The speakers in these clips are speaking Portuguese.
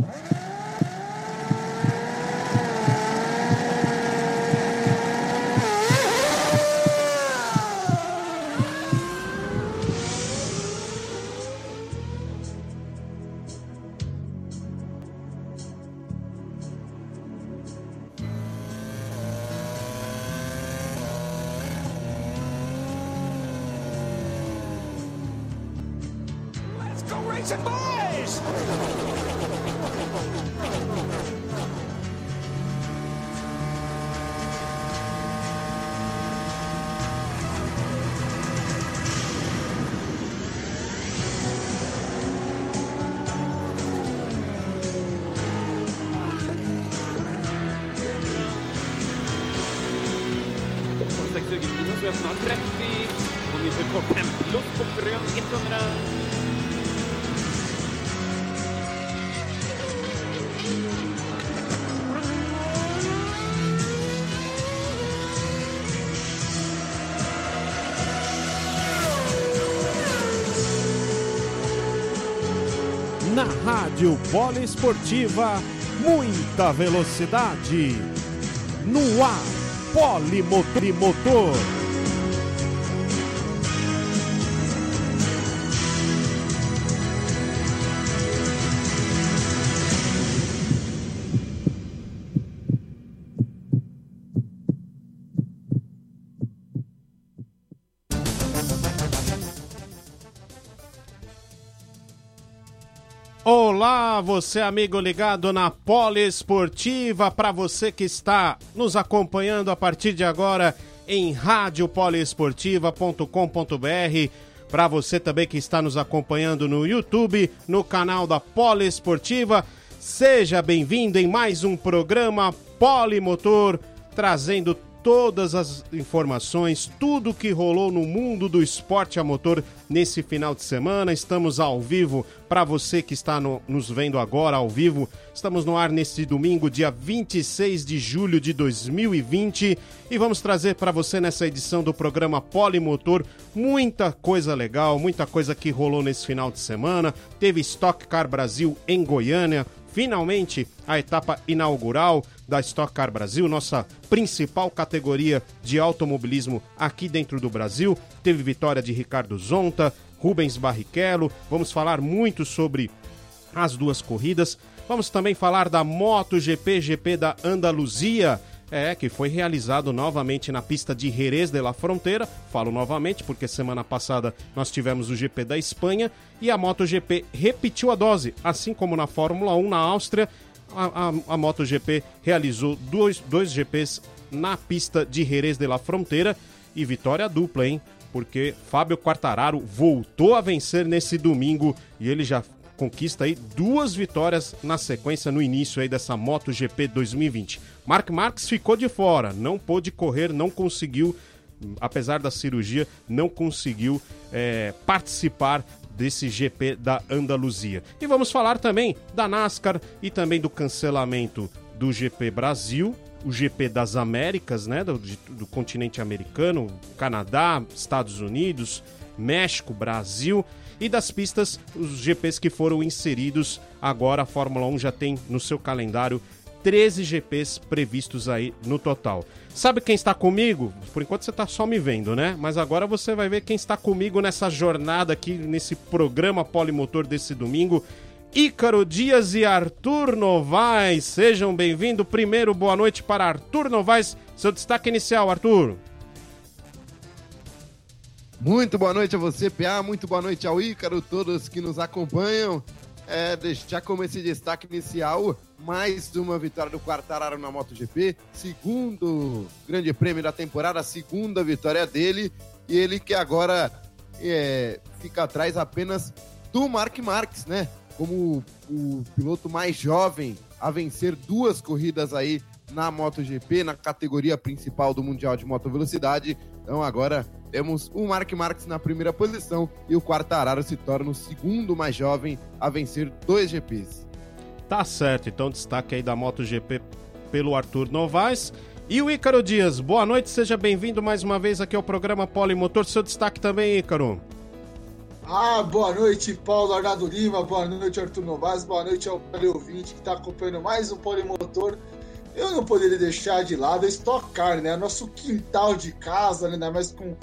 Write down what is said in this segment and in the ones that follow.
Thank. Rádio Poliesportiva, muita velocidade. No ar, Polimotor. Você amigo ligado na Poliesportiva, para você que está nos acompanhando a partir de agora em radiopoliesportiva.com.br, para você também que está nos acompanhando no YouTube, no canal da Poliesportiva, seja bem-vindo em mais um programa Polimotor, trazendo todas as informações, tudo que rolou no mundo do esporte a motor nesse final de semana. Estamos ao vivo para você que está no, nos vendo agora ao vivo. Estamos no ar neste domingo, dia 26 de julho de 2020, e vamos trazer para você nessa edição do programa Polimotor muita coisa legal, muita coisa que rolou nesse final de semana. Teve Stock Car Brasil em Goiânia, finalmente a etapa inaugural da Stock Car Brasil, nossa principal categoria de automobilismo aqui dentro do Brasil. Teve vitória de Ricardo Zonta, Rubens Barrichello. Vamos falar muito sobre as duas corridas. Vamos também falar da MotoGP, GP da Andaluzia. É, que foi realizado novamente na pista de Jerez de la Fronteira. Falo novamente porque semana passada nós tivemos o GP da Espanha e a MotoGP repetiu a dose, assim como na Fórmula 1 na Áustria. A, a, a MotoGP realizou dois, dois GPs na pista de Jerez de la Fronteira e vitória dupla, hein? Porque Fábio Quartararo voltou a vencer nesse domingo e ele já conquista aí duas vitórias na sequência no início aí dessa MotoGP 2020. Mark Marques ficou de fora, não pôde correr, não conseguiu, apesar da cirurgia, não conseguiu é, participar desse GP da Andaluzia. E vamos falar também da NASCAR e também do cancelamento do GP Brasil, o GP das Américas, né, do, do continente americano, Canadá, Estados Unidos, México, Brasil e das pistas, os GPs que foram inseridos agora a Fórmula 1 já tem no seu calendário 13 GPs previstos aí no total. Sabe quem está comigo? Por enquanto você está só me vendo, né? Mas agora você vai ver quem está comigo nessa jornada aqui, nesse programa Polimotor desse domingo. Ícaro Dias e Arthur Novaes. Sejam bem-vindos. Primeiro, boa noite para Arthur Novaes. Seu destaque inicial, Arthur. Muito boa noite a você, PA. Muito boa noite ao Ícaro, todos que nos acompanham. É, já como esse destaque inicial, mais uma vitória do Quartararo na MotoGP, segundo grande prêmio da temporada, segunda vitória dele, e ele que agora é, fica atrás apenas do Mark Marques, né? Como o piloto mais jovem a vencer duas corridas aí na MotoGP, na categoria principal do Mundial de Moto Velocidade. Então agora temos o Mark Marques na primeira posição e o Quartararo se torna o segundo mais jovem a vencer dois GPs. Tá certo, então destaque aí da MotoGP pelo Arthur Novaes. E o Ícaro Dias, boa noite, seja bem-vindo mais uma vez aqui ao programa Polimotor. Seu destaque também, Ícaro. Ah, boa noite, Paulo Arnaldo Lima, boa noite, Arthur Novaes, boa noite ao ouvinte que está acompanhando mais um Polimotor. Eu não poderia deixar de lado a Stock Car, né? Nosso quintal de casa, né? ainda mais com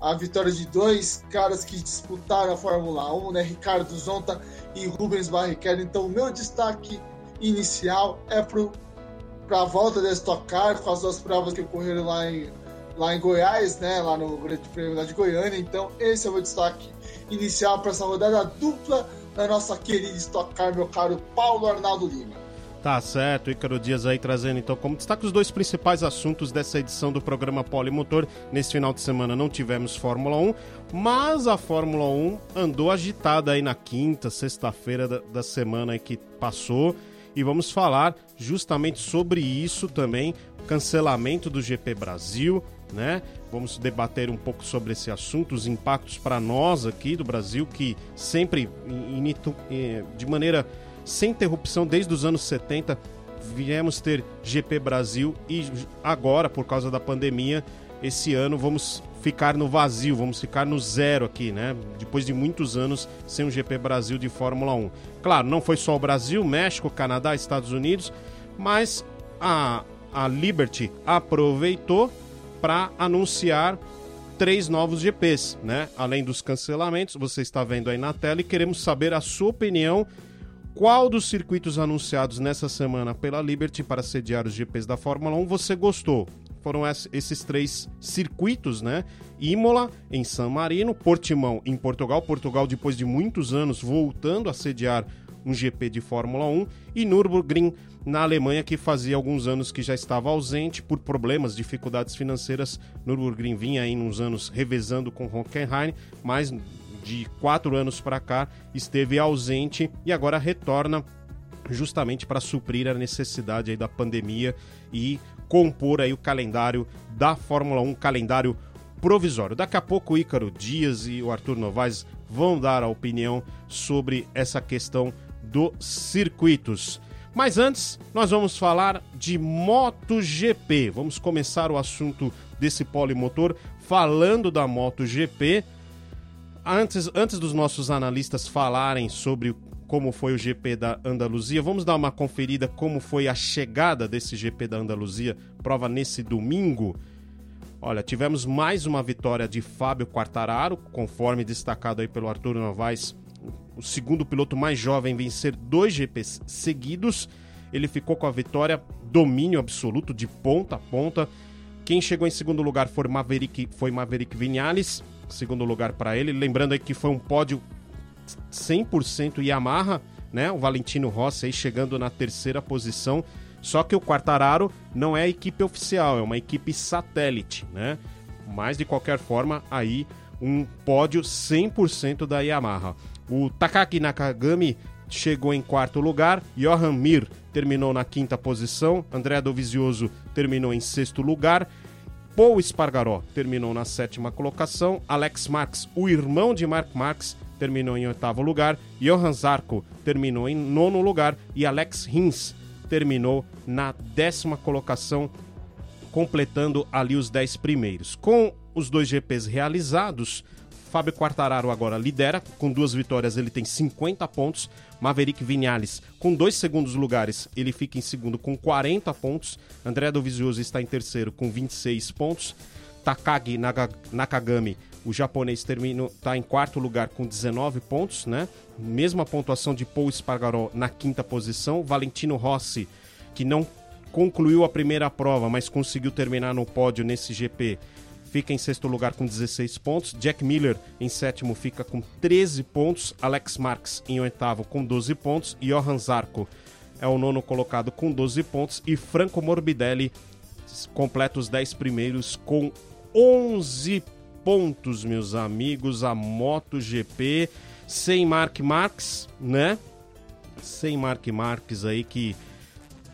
a vitória de dois caras que disputaram a Fórmula 1, né? Ricardo Zonta e Rubens Barrichello. Então, o meu destaque inicial é para a volta da Stock Car, com as duas provas que ocorreram lá em, lá em Goiás, né? Lá no Grande Prêmio de Goiânia. Então, esse é o meu destaque inicial para essa rodada dupla da nossa querida Stock Car, meu caro Paulo Arnaldo Lima. Tá certo, Ícaro Dias aí trazendo então como destaque os dois principais assuntos dessa edição do programa Polimotor. Nesse final de semana não tivemos Fórmula 1, mas a Fórmula 1 andou agitada aí na quinta, sexta-feira da, da semana que passou. E vamos falar justamente sobre isso também, cancelamento do GP Brasil, né? Vamos debater um pouco sobre esse assunto, os impactos para nós aqui do Brasil, que sempre, de maneira sem interrupção desde os anos 70. Viemos ter GP Brasil e agora, por causa da pandemia, esse ano vamos ficar no vazio, vamos ficar no zero aqui, né? Depois de muitos anos sem um GP Brasil de Fórmula 1. Claro, não foi só o Brasil, México, Canadá, Estados Unidos, mas a, a Liberty aproveitou para anunciar três novos GPs, né? Além dos cancelamentos, você está vendo aí na tela e queremos saber a sua opinião qual dos circuitos anunciados nessa semana pela Liberty para sediar os GPs da Fórmula 1 você gostou? Foram esses três circuitos, né? Imola, em San Marino, Portimão, em Portugal. Portugal, depois de muitos anos, voltando a sediar um GP de Fórmula 1. E Nürburgring, na Alemanha, que fazia alguns anos que já estava ausente por problemas, dificuldades financeiras. Nürburgring vinha aí uns anos revezando com Hockenheim, mas de quatro anos para cá esteve ausente e agora retorna justamente para suprir a necessidade da pandemia e compor aí o calendário da Fórmula 1, calendário provisório. Daqui a pouco o Ícaro Dias e o Arthur Novaes vão dar a opinião sobre essa questão dos circuitos. Mas antes, nós vamos falar de MotoGP. Vamos começar o assunto desse polimotor falando da MotoGP antes, antes dos nossos analistas falarem sobre como foi o GP da Andaluzia, vamos dar uma conferida como foi a chegada desse GP da Andaluzia, prova nesse domingo. Olha, tivemos mais uma vitória de Fábio Quartararo, conforme destacado aí pelo Arthur Novaes, o segundo piloto mais jovem vencer dois GPs seguidos. Ele ficou com a vitória, domínio absoluto de ponta a ponta. Quem chegou em segundo lugar foi Maverick, foi Maverick Vinales segundo lugar para ele. Lembrando aí que foi um pódio 100% Yamaha, né? O Valentino Rossi aí chegando na terceira posição. Só que o Quartararo não é equipe oficial, é uma equipe satélite, né? Mas de qualquer forma, aí um pódio 100% da Yamaha. O Takaki Nakagami chegou em quarto lugar, Johan Mir terminou na quinta posição, André Dovizioso terminou em sexto lugar Paul Espargaró terminou na sétima colocação. Alex Marx, o irmão de Mark Marx, terminou em oitavo lugar. Johan Zarco terminou em nono lugar. E Alex Rins terminou na décima colocação, completando ali os dez primeiros. Com os dois GPs realizados, Fábio Quartararo agora lidera, com duas vitórias ele tem 50 pontos. Maverick Vinales com dois segundos lugares, ele fica em segundo com 40 pontos. André Dovizioso está em terceiro com 26 pontos. Takagi Nakagami, o japonês, está em quarto lugar com 19 pontos, né? Mesma pontuação de Paul Espargaró na quinta posição. Valentino Rossi, que não concluiu a primeira prova, mas conseguiu terminar no pódio nesse GP, fica em sexto lugar com 16 pontos. Jack Miller em sétimo fica com 13 pontos. Alex Marx em oitavo com 12 pontos. Johan Zarco é o nono colocado com 12 pontos. E Franco Morbidelli completa os 10 primeiros com 11 pontos, meus amigos. A MotoGP sem Mark Marx, né? Sem Mark Marques aí que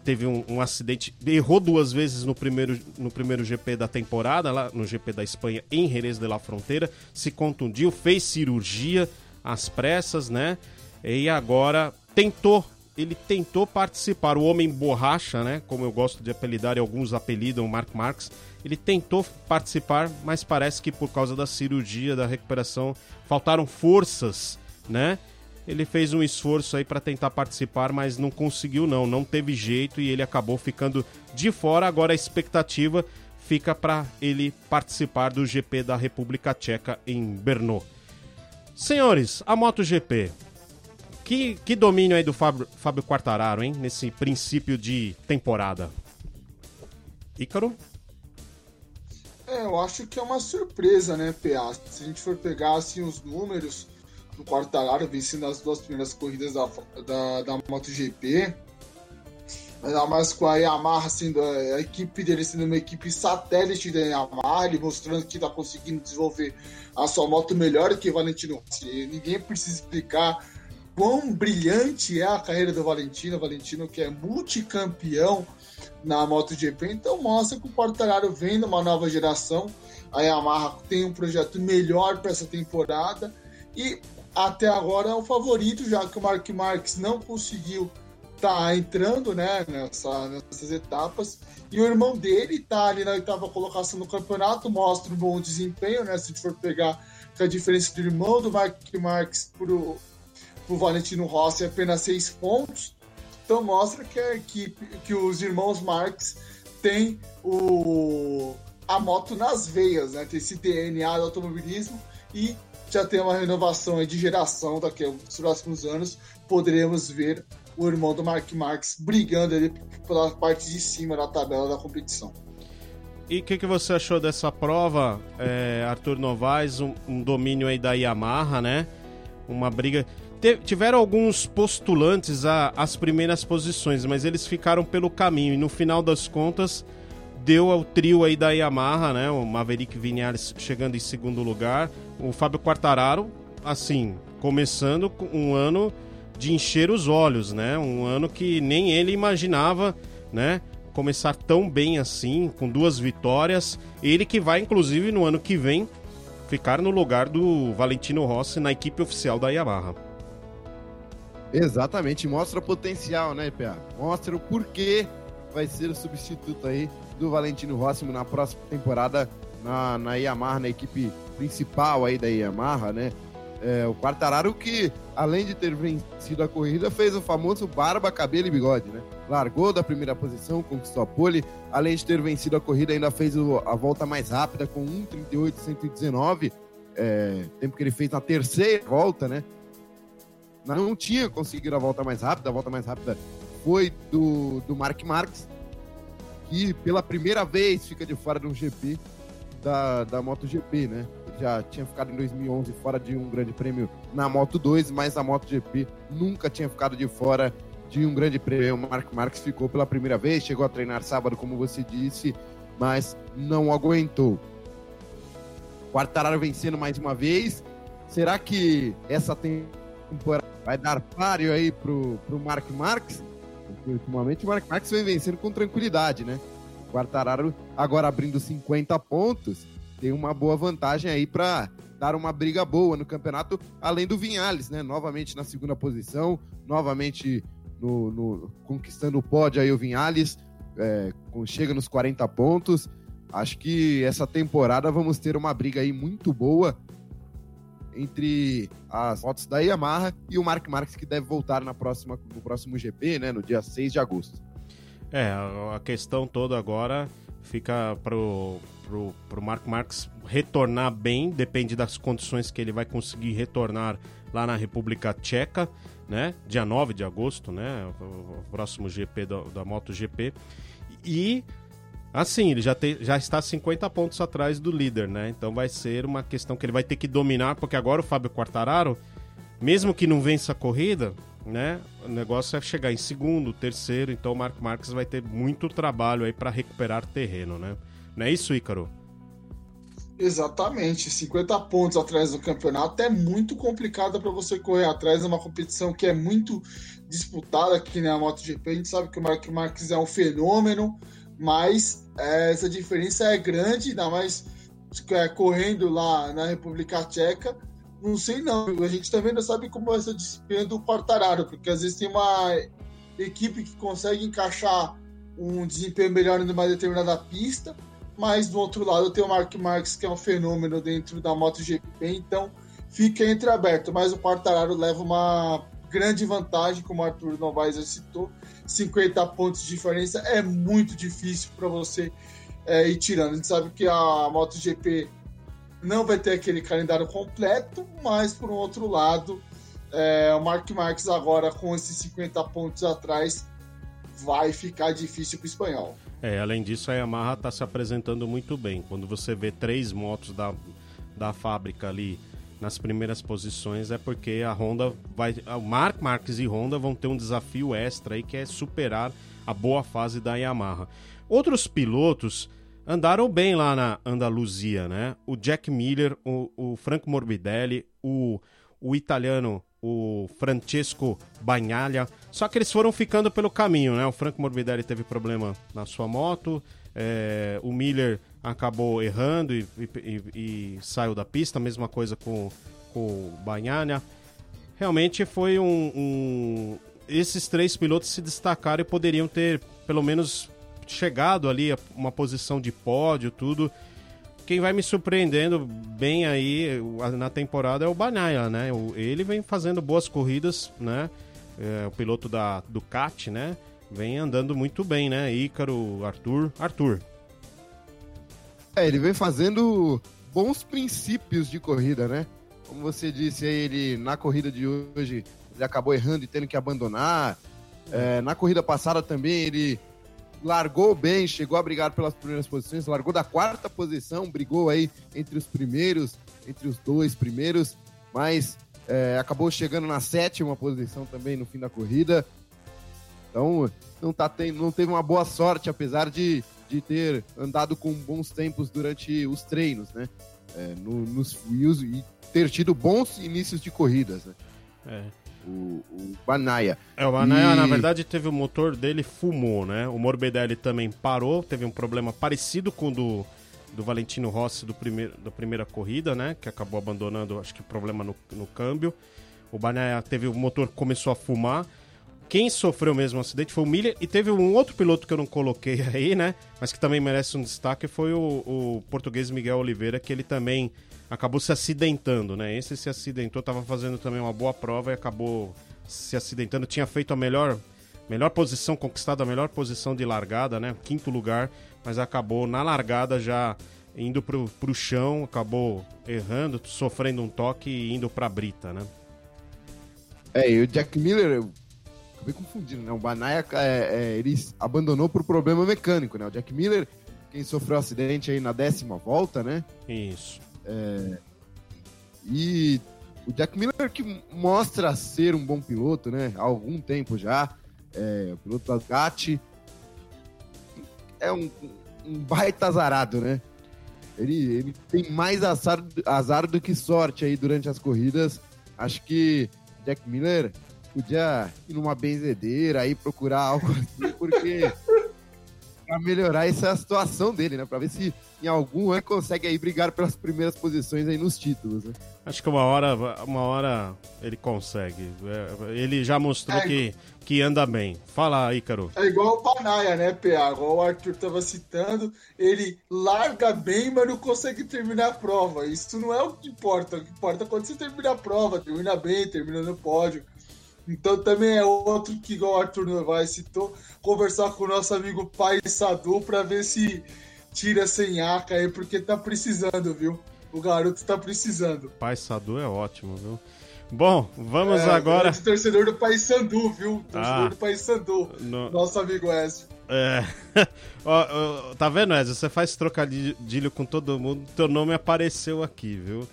teve um, um, acidente, errou duas vezes no primeiro, no primeiro GP da temporada, lá no GP da Espanha, em Jerez de la Fronteira, se contundiu, fez cirurgia às pressas, né? E agora tentou ele tentou participar, o homem borracha, né? Como eu gosto de apelidar e alguns apelidam o Mark Marx, ele tentou participar, mas parece que por causa da cirurgia, da recuperação, faltaram forças, né? Ele fez um esforço aí para tentar participar, mas não conseguiu não, não teve jeito e ele acabou ficando de fora. Agora a expectativa fica para ele participar do GP da República Tcheca em Brno. Senhores, a MotoGP. Que, que domínio aí do Fábio, Fábio Quartararo, hein? Nesse princípio de temporada. Ícaro? É, eu acho que é uma surpresa, né, PA? Se a gente for pegar assim, os números do Quartararo vencendo as duas primeiras corridas da, da, da MotoGP, ainda mais com a Yamaha sendo a, a, equipe dele sendo uma equipe satélite da Yamaha, ele mostrando que está conseguindo desenvolver a sua moto melhor que o Valentino. Ninguém precisa explicar quão brilhante é a carreira do Valentino, Valentino que é multicampeão na MotoGP, então mostra que o Quartararo vem numa nova geração, a Yamaha tem um projeto melhor para essa temporada. E até agora é o favorito, já que o Mark Marques não conseguiu tá entrando né, nessa, nessas etapas. E o irmão dele tá ali na oitava colocação no campeonato, mostra um bom desempenho, né? Se a gente for pegar que a diferença do irmão do Mark Marques pro, pro Valentino Rossi é apenas seis pontos. Então mostra que a equipe, que os irmãos Marques têm o, a moto nas veias, né? Tem esse DNA do automobilismo e já tem uma renovação de geração daqui aos próximos anos. Poderemos ver o irmão do Mark Marques brigando ali pela parte de cima da tabela da competição. E o que, que, você achou dessa prova, é, Arthur Novaes? Um, um, domínio aí da Yamaha, né? Uma briga. Te, tiveram alguns postulantes às primeiras posições, mas eles ficaram pelo caminho. E no final das contas, deu ao trio aí da Yamaha, né? O Maverick Vinhares chegando em segundo lugar. O Fábio Quartararo, assim, começando um ano de encher os olhos, né? Um ano que nem ele imaginava, né? Começar tão bem assim, com duas vitórias. Ele que vai, inclusive, no ano que vem, ficar no lugar do Valentino Rossi na equipe oficial da Yamaha. Exatamente, mostra o potencial, né, PA? Mostra o porquê vai ser o substituto aí do Valentino Rossi na próxima temporada na, na Yamaha, na equipe principal aí da Yamaha, né? É, o Quartararo que, além de ter vencido a corrida, fez o famoso barba, cabelo e bigode, né? Largou da primeira posição, conquistou a pole. Além de ter vencido a corrida, ainda fez o, a volta mais rápida com 1,38,119, é, tempo que ele fez na terceira volta, né? Não tinha conseguido a volta mais rápida, a volta mais rápida foi do, do Mark Marques, que pela primeira vez fica de fora de um GP da, da MotoGP, né? Já tinha ficado em 2011 fora de um grande prêmio na Moto 2, mas a MotoGP nunca tinha ficado de fora de um grande prêmio. O Mark Marques ficou pela primeira vez, chegou a treinar sábado, como você disse, mas não aguentou. Quartararo vencendo mais uma vez. Será que essa temporada vai dar páreo aí pro, pro Mark Marques? Porque ultimamente o Mark Marques vem vencendo com tranquilidade, né? Quartararo agora abrindo 50 pontos tem uma boa vantagem aí para dar uma briga boa no campeonato, além do Vinhales, né? Novamente na segunda posição, novamente no, no conquistando o pódio aí o Vinhales, é, chega nos 40 pontos. Acho que essa temporada vamos ter uma briga aí muito boa entre as motos da Yamaha e o Mark Marques, que deve voltar na próxima, no próximo GP, né? No dia 6 de agosto. É, a questão toda agora fica pro pro, pro Marco Marques retornar bem, depende das condições que ele vai conseguir retornar lá na República Tcheca, né? Dia 9 de agosto, né? O próximo GP da, da MotoGP. E assim, ele já, te, já está 50 pontos atrás do líder, né? Então vai ser uma questão que ele vai ter que dominar, porque agora o Fábio Quartararo, mesmo que não vença a corrida, né? O negócio é chegar em segundo, terceiro, então o Marco Marques vai ter muito trabalho aí para recuperar terreno, né? Não é isso, Ícaro? Exatamente, 50 pontos atrás do campeonato é muito complicado para você correr atrás de uma competição que é muito disputada aqui na MotoGP. A gente sabe que o Mark Marques é um fenômeno, mas é, essa diferença é grande, ainda mais é, correndo lá na República Tcheca. Não sei não, a gente também não sabe como vai ser o desempenho do Quartararo, porque às vezes tem uma equipe que consegue encaixar um desempenho melhor em uma determinada pista, mas do outro lado tem o Mark Marques, que é um fenômeno dentro da MotoGP, então fica entreaberto, mas o Quartararo leva uma grande vantagem, como o Arthur Novaes já citou, 50 pontos de diferença é muito difícil para você é, ir tirando. A gente sabe que a MotoGP não vai ter aquele calendário completo, mas por um outro lado, é, o Mark Marques agora com esses 50 pontos atrás vai ficar difícil para o espanhol. É, além disso, a Yamaha está se apresentando muito bem. Quando você vê três motos da, da fábrica ali nas primeiras posições, é porque a Honda vai. O Mark Marques e Honda vão ter um desafio extra aí que é superar a boa fase da Yamaha. Outros pilotos andaram bem lá na Andaluzia, né? O Jack Miller, o, o Franco Morbidelli, o, o italiano o Francesco Bagnaia. Só que eles foram ficando pelo caminho, né? O Franco Morbidelli teve problema na sua moto, é, o Miller acabou errando e, e, e, saiu da pista, mesma coisa com, com o Bagnaia. Realmente foi um, um, Esses três pilotos se destacaram e poderiam ter, pelo menos, chegado ali a uma posição de pódio, tudo quem vai me surpreendendo bem aí na temporada é o Banaya, né? Ele vem fazendo boas corridas, né? É, o piloto da Ducati, né? Vem andando muito bem, né? Ícaro, Arthur. Arthur. É, ele vem fazendo bons princípios de corrida, né? Como você disse, ele na corrida de hoje ele acabou errando e tendo que abandonar. É, na corrida passada também ele largou bem, chegou a brigar pelas primeiras posições, largou da quarta posição, brigou aí entre os primeiros, entre os dois primeiros, mas é, acabou chegando na sétima posição também no fim da corrida. Então não, tá tendo, não teve uma boa sorte, apesar de, de ter andado com bons tempos durante os treinos, né? É, no, nos e ter tido bons inícios de corridas, né? É o, o Banaya. É, o Banaya, e... na verdade, teve o motor dele fumou, né? O Morbidelli também parou, teve um problema parecido com o do, do Valentino Rossi do primeiro, da primeira corrida, né? Que acabou abandonando, acho que problema no, no câmbio. O Banaya teve o motor começou a fumar. Quem sofreu mesmo o acidente foi o Miller e teve um outro piloto que eu não coloquei aí, né? Mas que também merece um destaque foi o, o português Miguel Oliveira, que ele também acabou se acidentando, né? Esse se acidentou, estava fazendo também uma boa prova e acabou se acidentando. Tinha feito a melhor, melhor posição, conquistado a melhor posição de largada, né? Quinto lugar, mas acabou na largada já indo pro, pro chão, acabou errando, sofrendo um toque e indo pra brita, né? É, e o Jack Miller, eu acabei confundindo, né? O Banaya, é, é, ele abandonou por problema mecânico, né? O Jack Miller, quem sofreu acidente aí na décima volta, né? Isso. É, e o Jack Miller que mostra ser um bom piloto, né? Há algum tempo já. É, o piloto da é um, um baita azarado, né? Ele, ele tem mais azar, azar do que sorte aí durante as corridas. Acho que Jack Miller podia ir numa benzedeira aí procurar algo assim, porque para melhorar essa situação dele, né? Para ver se em algum ano consegue aí brigar pelas primeiras posições aí nos títulos, né? Acho que uma hora, uma hora ele consegue. É, ele já mostrou é, que, que anda bem. Fala, Ícaro. É igual o Panaia, né, PA? Igual o Arthur tava citando, ele larga bem, mas não consegue terminar a prova. Isso não é o que importa. O que importa é quando você termina a prova, termina bem, termina no pódio. Então também é outro que, igual o Arthur Novaes citou, conversar com o nosso amigo Pai Sadu para ver se tira sem aca aí, porque tá precisando, viu? O garoto tá precisando. Pai Sadu é ótimo, viu? Bom, vamos é, agora. É torcedor do Pai Sandu, viu? Torcedor ah, do Pai Sandu. No... Nosso amigo Ezio. É. ó, ó, tá vendo, Ezio? Você faz trocadilho com todo mundo, teu nome apareceu aqui, viu?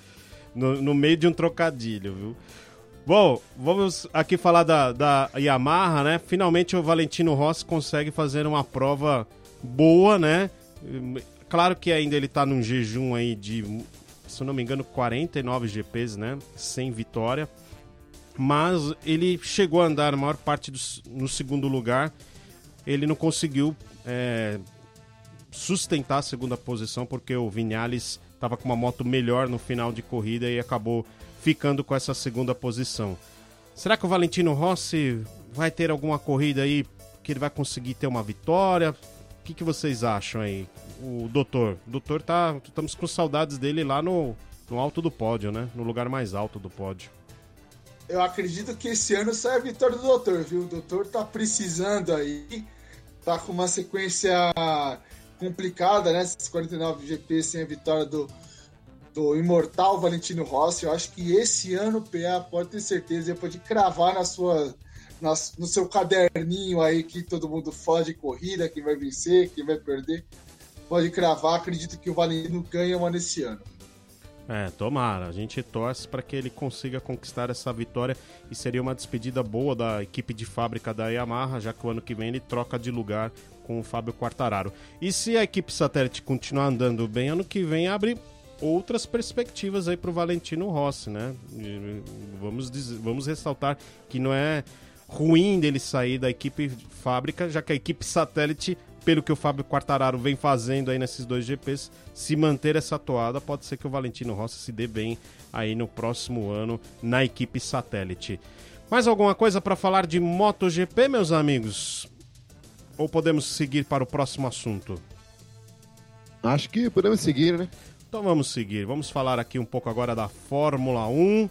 No, no meio de um trocadilho, viu? Bom, vamos aqui falar da, da Yamaha, né? Finalmente o Valentino Rossi consegue fazer uma prova boa, né? Claro que ainda ele tá num jejum aí de, se eu não me engano, 49 GPs, né? Sem vitória. Mas ele chegou a andar a maior parte do, no segundo lugar. Ele não conseguiu é, sustentar a segunda posição porque o Vinales estava com uma moto melhor no final de corrida e acabou ficando com essa segunda posição. Será que o Valentino Rossi vai ter alguma corrida aí que ele vai conseguir ter uma vitória? O que, que vocês acham aí? O doutor. O doutor tá. Estamos com saudades dele lá no, no alto do pódio, né? No lugar mais alto do pódio. Eu acredito que esse ano sai a vitória do doutor, viu? O doutor tá precisando aí. Tá com uma sequência complicada, né? Esses 49 GP sem a vitória do, do imortal Valentino Rossi. Eu acho que esse ano o PA pode ter certeza, ele pode cravar na sua, no seu caderninho aí que todo mundo de corrida, quem vai vencer, quem vai perder. Pode cravar, acredito que o Valentino ganha uma nesse ano. É, tomara. A gente torce para que ele consiga conquistar essa vitória e seria uma despedida boa da equipe de fábrica da Yamaha, já que o ano que vem ele troca de lugar com o Fábio Quartararo. E se a equipe satélite continuar andando bem, ano que vem abre outras perspectivas aí para o Valentino Rossi, né? Vamos, dizer, vamos ressaltar que não é ruim dele sair da equipe fábrica, já que a equipe satélite, pelo que o Fábio Quartararo vem fazendo aí nesses dois GPs, se manter essa toada, pode ser que o Valentino Rossi se dê bem aí no próximo ano na equipe satélite. Mais alguma coisa para falar de MotoGP, meus amigos? Ou podemos seguir para o próximo assunto? Acho que podemos seguir, né? Então vamos seguir. Vamos falar aqui um pouco agora da Fórmula 1.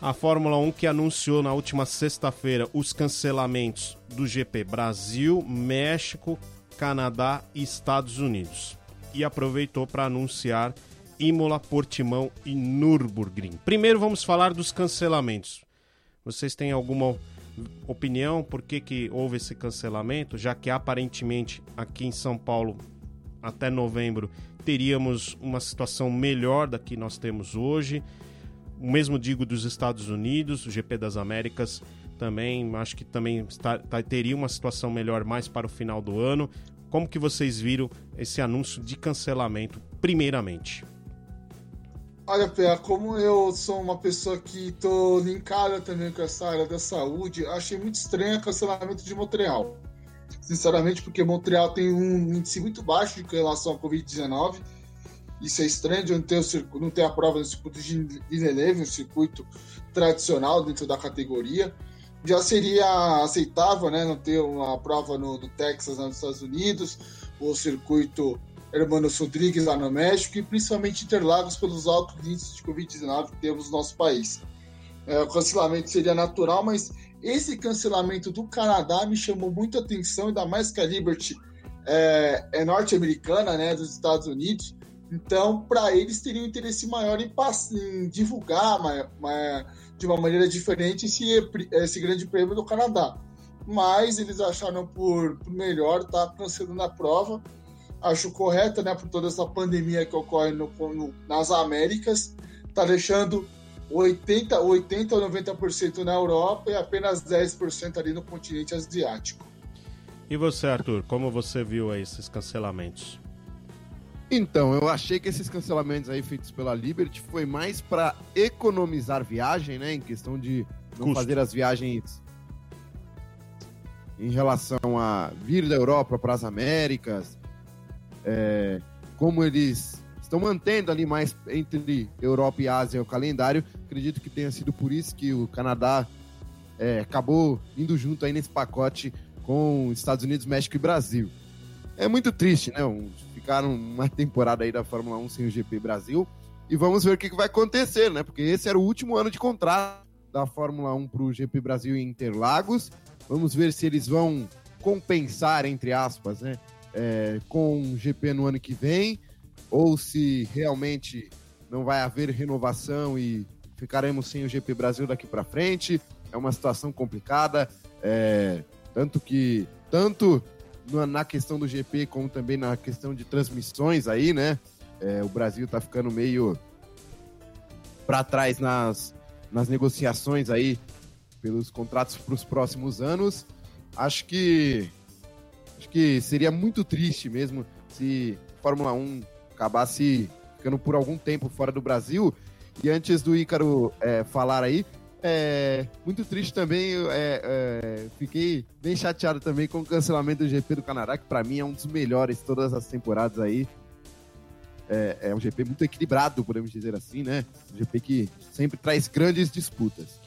A Fórmula 1 que anunciou na última sexta-feira os cancelamentos do GP Brasil, México, Canadá e Estados Unidos. E aproveitou para anunciar Imola, Portimão e Nürburgring. Primeiro vamos falar dos cancelamentos. Vocês têm alguma opinião por que, que houve esse cancelamento, já que aparentemente aqui em São Paulo até novembro teríamos uma situação melhor da que nós temos hoje. O mesmo digo dos Estados Unidos, o GP das Américas também, acho que também está, tá, teria uma situação melhor mais para o final do ano. Como que vocês viram esse anúncio de cancelamento, primeiramente? Olha, Pé, como eu sou uma pessoa que tô linkada também com essa área da saúde, achei muito estranho o cancelamento de Montreal sinceramente, porque Montreal tem um índice muito baixo em relação à Covid-19. Isso é estranho de não ter, o, não ter a prova no circuito de Villeneuve, um circuito tradicional dentro da categoria. Já seria aceitável né, não ter uma prova no, no Texas, nos Estados Unidos, o circuito Hermanos Rodrigues lá no México e principalmente Interlagos pelos altos índices de Covid-19 que temos no nosso país. É, o cancelamento seria natural, mas esse cancelamento do Canadá me chamou muita atenção, ainda mais que a Liberty é, é norte-americana, né, dos Estados Unidos. Então, para eles, teria um interesse maior em, em divulgar de uma maneira diferente esse, esse grande prêmio do Canadá. Mas eles acharam por, por melhor estar tá cancelando a prova. Acho correto, né, por toda essa pandemia que ocorre no, no, nas Américas. Está deixando 80, 80 ou 90% na Europa e apenas 10% ali no continente asiático. E você, Arthur, como você viu esses cancelamentos? Então, eu achei que esses cancelamentos aí feitos pela Liberty foi mais para economizar viagem, né, em questão de não Custo. fazer as viagens em relação a vir da Europa para as Américas, é, como eles estão mantendo ali mais entre Europa e Ásia o calendário. Acredito que tenha sido por isso que o Canadá é, acabou indo junto aí nesse pacote com Estados Unidos, México e Brasil. É muito triste, né? Ficaram uma temporada aí da Fórmula 1 sem o GP Brasil. E vamos ver o que vai acontecer, né? Porque esse era o último ano de contrato da Fórmula 1 para o GP Brasil em Interlagos. Vamos ver se eles vão compensar, entre aspas, né? É, com o GP no ano que vem ou se realmente não vai haver renovação e ficaremos sem o GP Brasil daqui para frente. É uma situação complicada, é, tanto que tanto na questão do GP como também na questão de transmissões aí, né? É, o Brasil está ficando meio para trás nas, nas negociações aí pelos contratos para os próximos anos. Acho que acho que seria muito triste mesmo se Fórmula 1 acabasse ficando por algum tempo fora do Brasil. E antes do Ícaro é, falar aí, é muito triste também. É, é, fiquei bem chateado também com o cancelamento do GP do Canadá, que para mim é um dos melhores todas as temporadas aí. É, é, um GP muito equilibrado, podemos dizer assim, né? Um GP que sempre traz grandes disputas.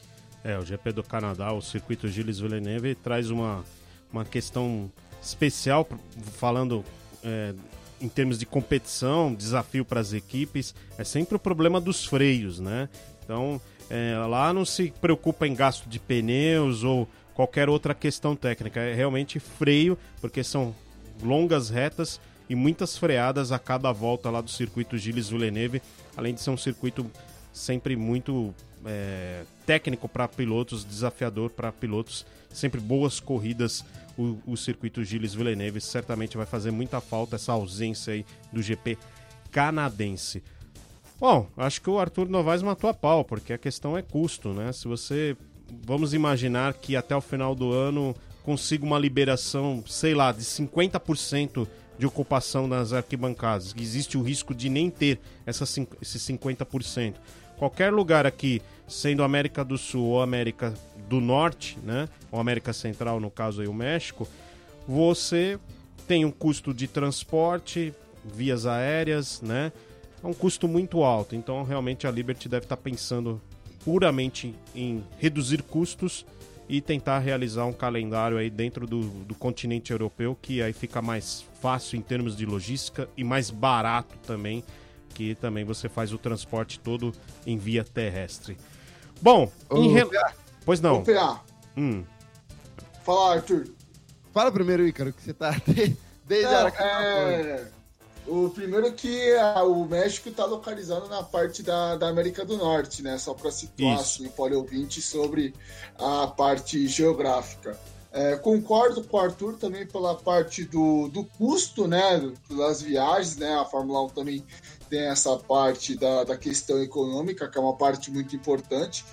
É, o GP do Canadá, o circuito Gilles Villeneuve, traz uma, uma questão especial, falando é, em termos de competição, desafio para as equipes, é sempre o problema dos freios, né? Então, é, lá não se preocupa em gasto de pneus ou qualquer outra questão técnica, é realmente freio, porque são longas retas e muitas freadas a cada volta lá do circuito Gilles Villeneuve, além de ser um circuito sempre muito é, técnico para pilotos, desafiador para pilotos, sempre boas corridas. O, o circuito Gilles Villeneuve certamente vai fazer muita falta essa ausência aí do GP canadense. Bom, acho que o Arthur Novaes matou a pau, porque a questão é custo, né? Se você. Vamos imaginar que até o final do ano consiga uma liberação, sei lá, de 50% de ocupação nas arquibancadas. Existe o risco de nem ter essa, esse 50%. Qualquer lugar aqui, sendo América do Sul ou América do Norte, né, ou América Central, no caso aí o México, você tem um custo de transporte, vias aéreas, né? É um custo muito alto. Então, realmente a Liberty deve estar pensando puramente em reduzir custos e tentar realizar um calendário aí dentro do, do continente europeu que aí fica mais fácil em termos de logística e mais barato também, que também você faz o transporte todo em via terrestre. Bom, em re... pois não. Ô, PA. Hum. Fala, Arthur. Fala primeiro, Ícaro, que você tá desde a hora que é... O primeiro é que a, o México está localizado na parte da, da América do Norte, né? Só para situar assim, o ouvinte sobre a parte geográfica. É, concordo com o Arthur também pela parte do, do custo, né? Das viagens, né? A Fórmula 1 também tem essa parte da, da questão econômica, que é uma parte muito importante.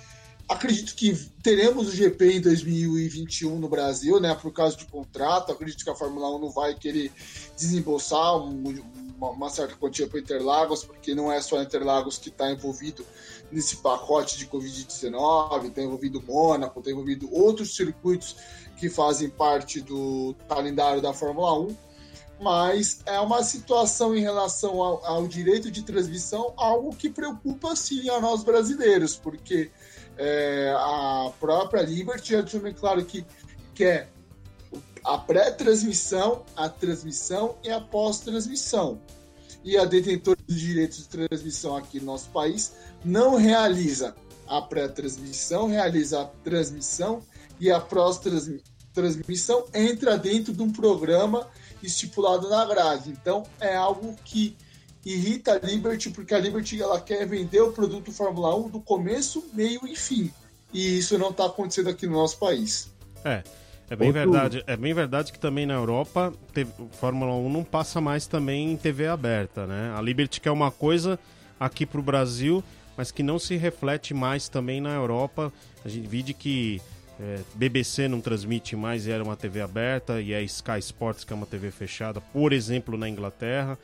Acredito que teremos o GP em 2021 no Brasil, né? Por causa de contrato. Acredito que a Fórmula 1 não vai querer desembolsar um, uma, uma, certa quantia para Interlagos, porque não é só Interlagos que está envolvido nesse pacote de Covid-19, está envolvido Mônaco, está envolvido outros circuitos que fazem parte do calendário da Fórmula 1 mas é uma situação em relação ao, ao, direito de transmissão, algo que preocupa sim a nós brasileiros, porque é, a própria Liberty bem claro que quer a pré-transmissão, a transmissão e a pós-transmissão. E a detentora dos direitos de transmissão aqui no nosso país não realiza a pré-transmissão, realiza a transmissão e a pós-transmissão entra dentro de um programa estipulado na grade. Então é algo que irrita a Liberty, porque a Liberty ela quer vender o produto Fórmula 1 do começo, meio e fim. E isso não está acontecendo aqui no nosso país. É. É bem Outro... verdade. É bem verdade que também na Europa teve, Fórmula 1 não passa mais também em TV aberta, né? A Liberty quer uma coisa aqui para o Brasil, mas que não se reflete mais também na Europa. A gente vide que é, BBC não transmite mais e era uma TV aberta, e é Sky Sports que é uma TV fechada, por exemplo, na Inglaterra.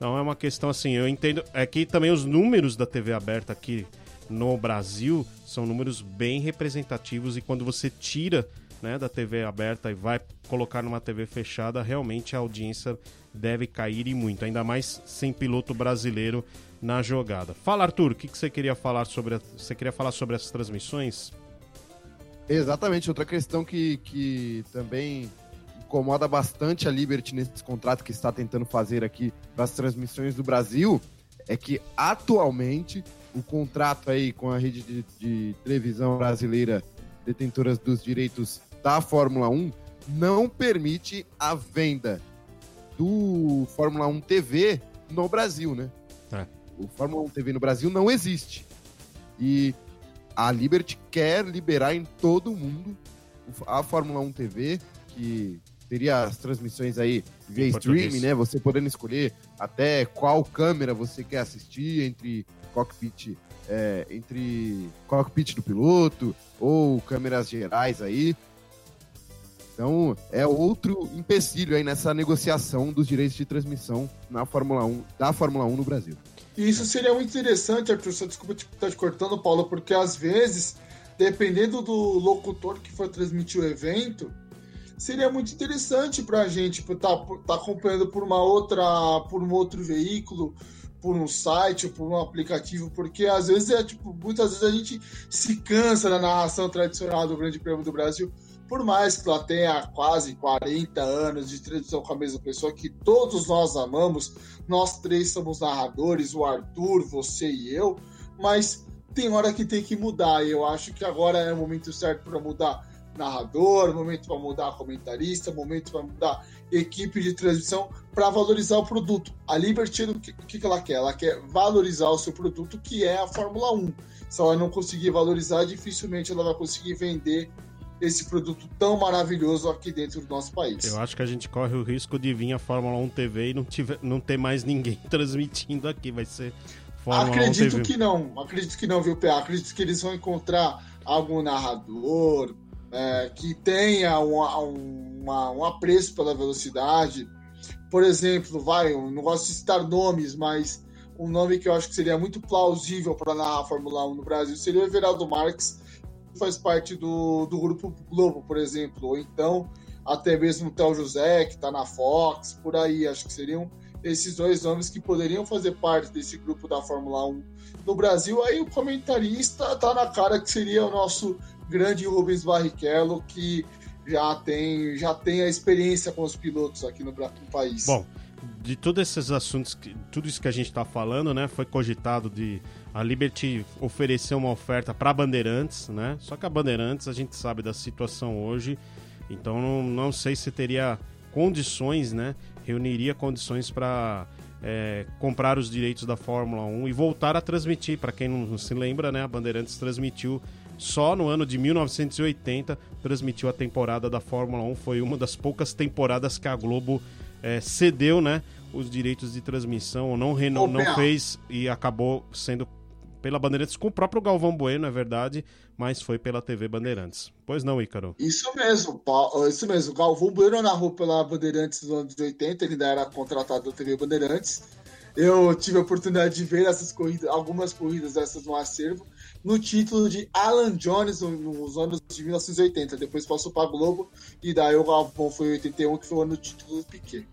Não é uma questão assim, eu entendo. É que também os números da TV aberta aqui no Brasil são números bem representativos e quando você tira né, da TV aberta e vai colocar numa TV fechada, realmente a audiência deve cair e muito, ainda mais sem piloto brasileiro na jogada. Fala, Arthur, o que, que você queria falar sobre a... você queria falar sobre as transmissões? Exatamente, outra questão que, que também incomoda bastante a Liberty nesse contrato que está tentando fazer aqui das transmissões do Brasil é que atualmente o contrato aí com a rede de, de televisão brasileira detentoras dos direitos da Fórmula 1 não permite a venda do Fórmula 1 TV no Brasil, né? É. O Fórmula 1 TV no Brasil não existe. E a Liberty quer liberar em todo o mundo a Fórmula 1 TV, que teria as transmissões aí via streaming, né? Você podendo escolher até qual câmera você quer assistir entre cockpit, é, entre cockpit do piloto ou câmeras gerais aí. Então, é outro empecilho aí nessa negociação dos direitos de transmissão na Fórmula 1, da Fórmula 1 no Brasil. Isso seria muito interessante, Arthur, só desculpa estar tá te cortando, Paulo, porque às vezes, dependendo do locutor que for transmitir o evento, seria muito interessante para a gente estar tá, tá acompanhando por uma outra, por um outro veículo, por um site por um aplicativo, porque às vezes é tipo, muitas vezes a gente se cansa da narração tradicional do Grande Prêmio do Brasil, por mais que ela tenha quase 40 anos de tradição com a mesma pessoa, que todos nós amamos, nós três somos narradores, o Arthur, você e eu, mas tem hora que tem que mudar, e eu acho que agora é o momento certo para mudar narrador, momento para mudar comentarista, momento para mudar equipe de transmissão para valorizar o produto. A Liberty, o que, que ela quer? Ela quer valorizar o seu produto, que é a Fórmula 1. Se ela não conseguir valorizar, dificilmente ela vai conseguir vender esse produto tão maravilhoso aqui dentro do nosso país. Eu acho que a gente corre o risco de vir a Fórmula 1 TV e não, tiver, não ter mais ninguém transmitindo aqui. Vai ser Fórmula acredito 1 TV. que não, acredito que não, viu, PA? Acredito que eles vão encontrar algum narrador, é, que tenha um, uma, um apreço pela velocidade. Por exemplo, vai, eu não gosto de citar nomes, mas um nome que eu acho que seria muito plausível para narrar a Fórmula 1 no Brasil seria o Everaldo Marques, que faz parte do, do Grupo Globo, por exemplo, ou então até mesmo o Theo José, que está na Fox, por aí. Acho que seriam esses dois nomes que poderiam fazer parte desse grupo da Fórmula 1 no Brasil. Aí o comentarista tá na cara que seria o nosso grande Rubens Barrichello, que já tem, já tem a experiência com os pilotos aqui no, no país. Bom, de todos esses assuntos, tudo isso que a gente está falando, né, foi cogitado de a Liberty oferecer uma oferta para Bandeirantes, né? Só que a Bandeirantes a gente sabe da situação hoje, então não, não sei se teria condições, né? Reuniria condições para é, comprar os direitos da Fórmula 1 e voltar a transmitir. Para quem não se lembra, né? A Bandeirantes transmitiu só no ano de 1980 transmitiu a temporada da Fórmula 1. Foi uma das poucas temporadas que a Globo é, cedeu, né? Os direitos de transmissão, ou não, reno, não fez e acabou sendo pela Bandeirantes com o próprio Galvão Bueno, é verdade, mas foi pela TV Bandeirantes. Pois não, Ícaro? Isso mesmo, isso mesmo. Galvão Bueno narrou pela Bandeirantes nos anos 80, ele ainda era contratado da TV Bandeirantes. Eu tive a oportunidade de ver essas corridas, algumas corridas dessas no acervo no título de Alan Jones nos anos de 1980. Depois passou para Globo e daí o Galvão foi em 81, que foi o ano do título do Piquet.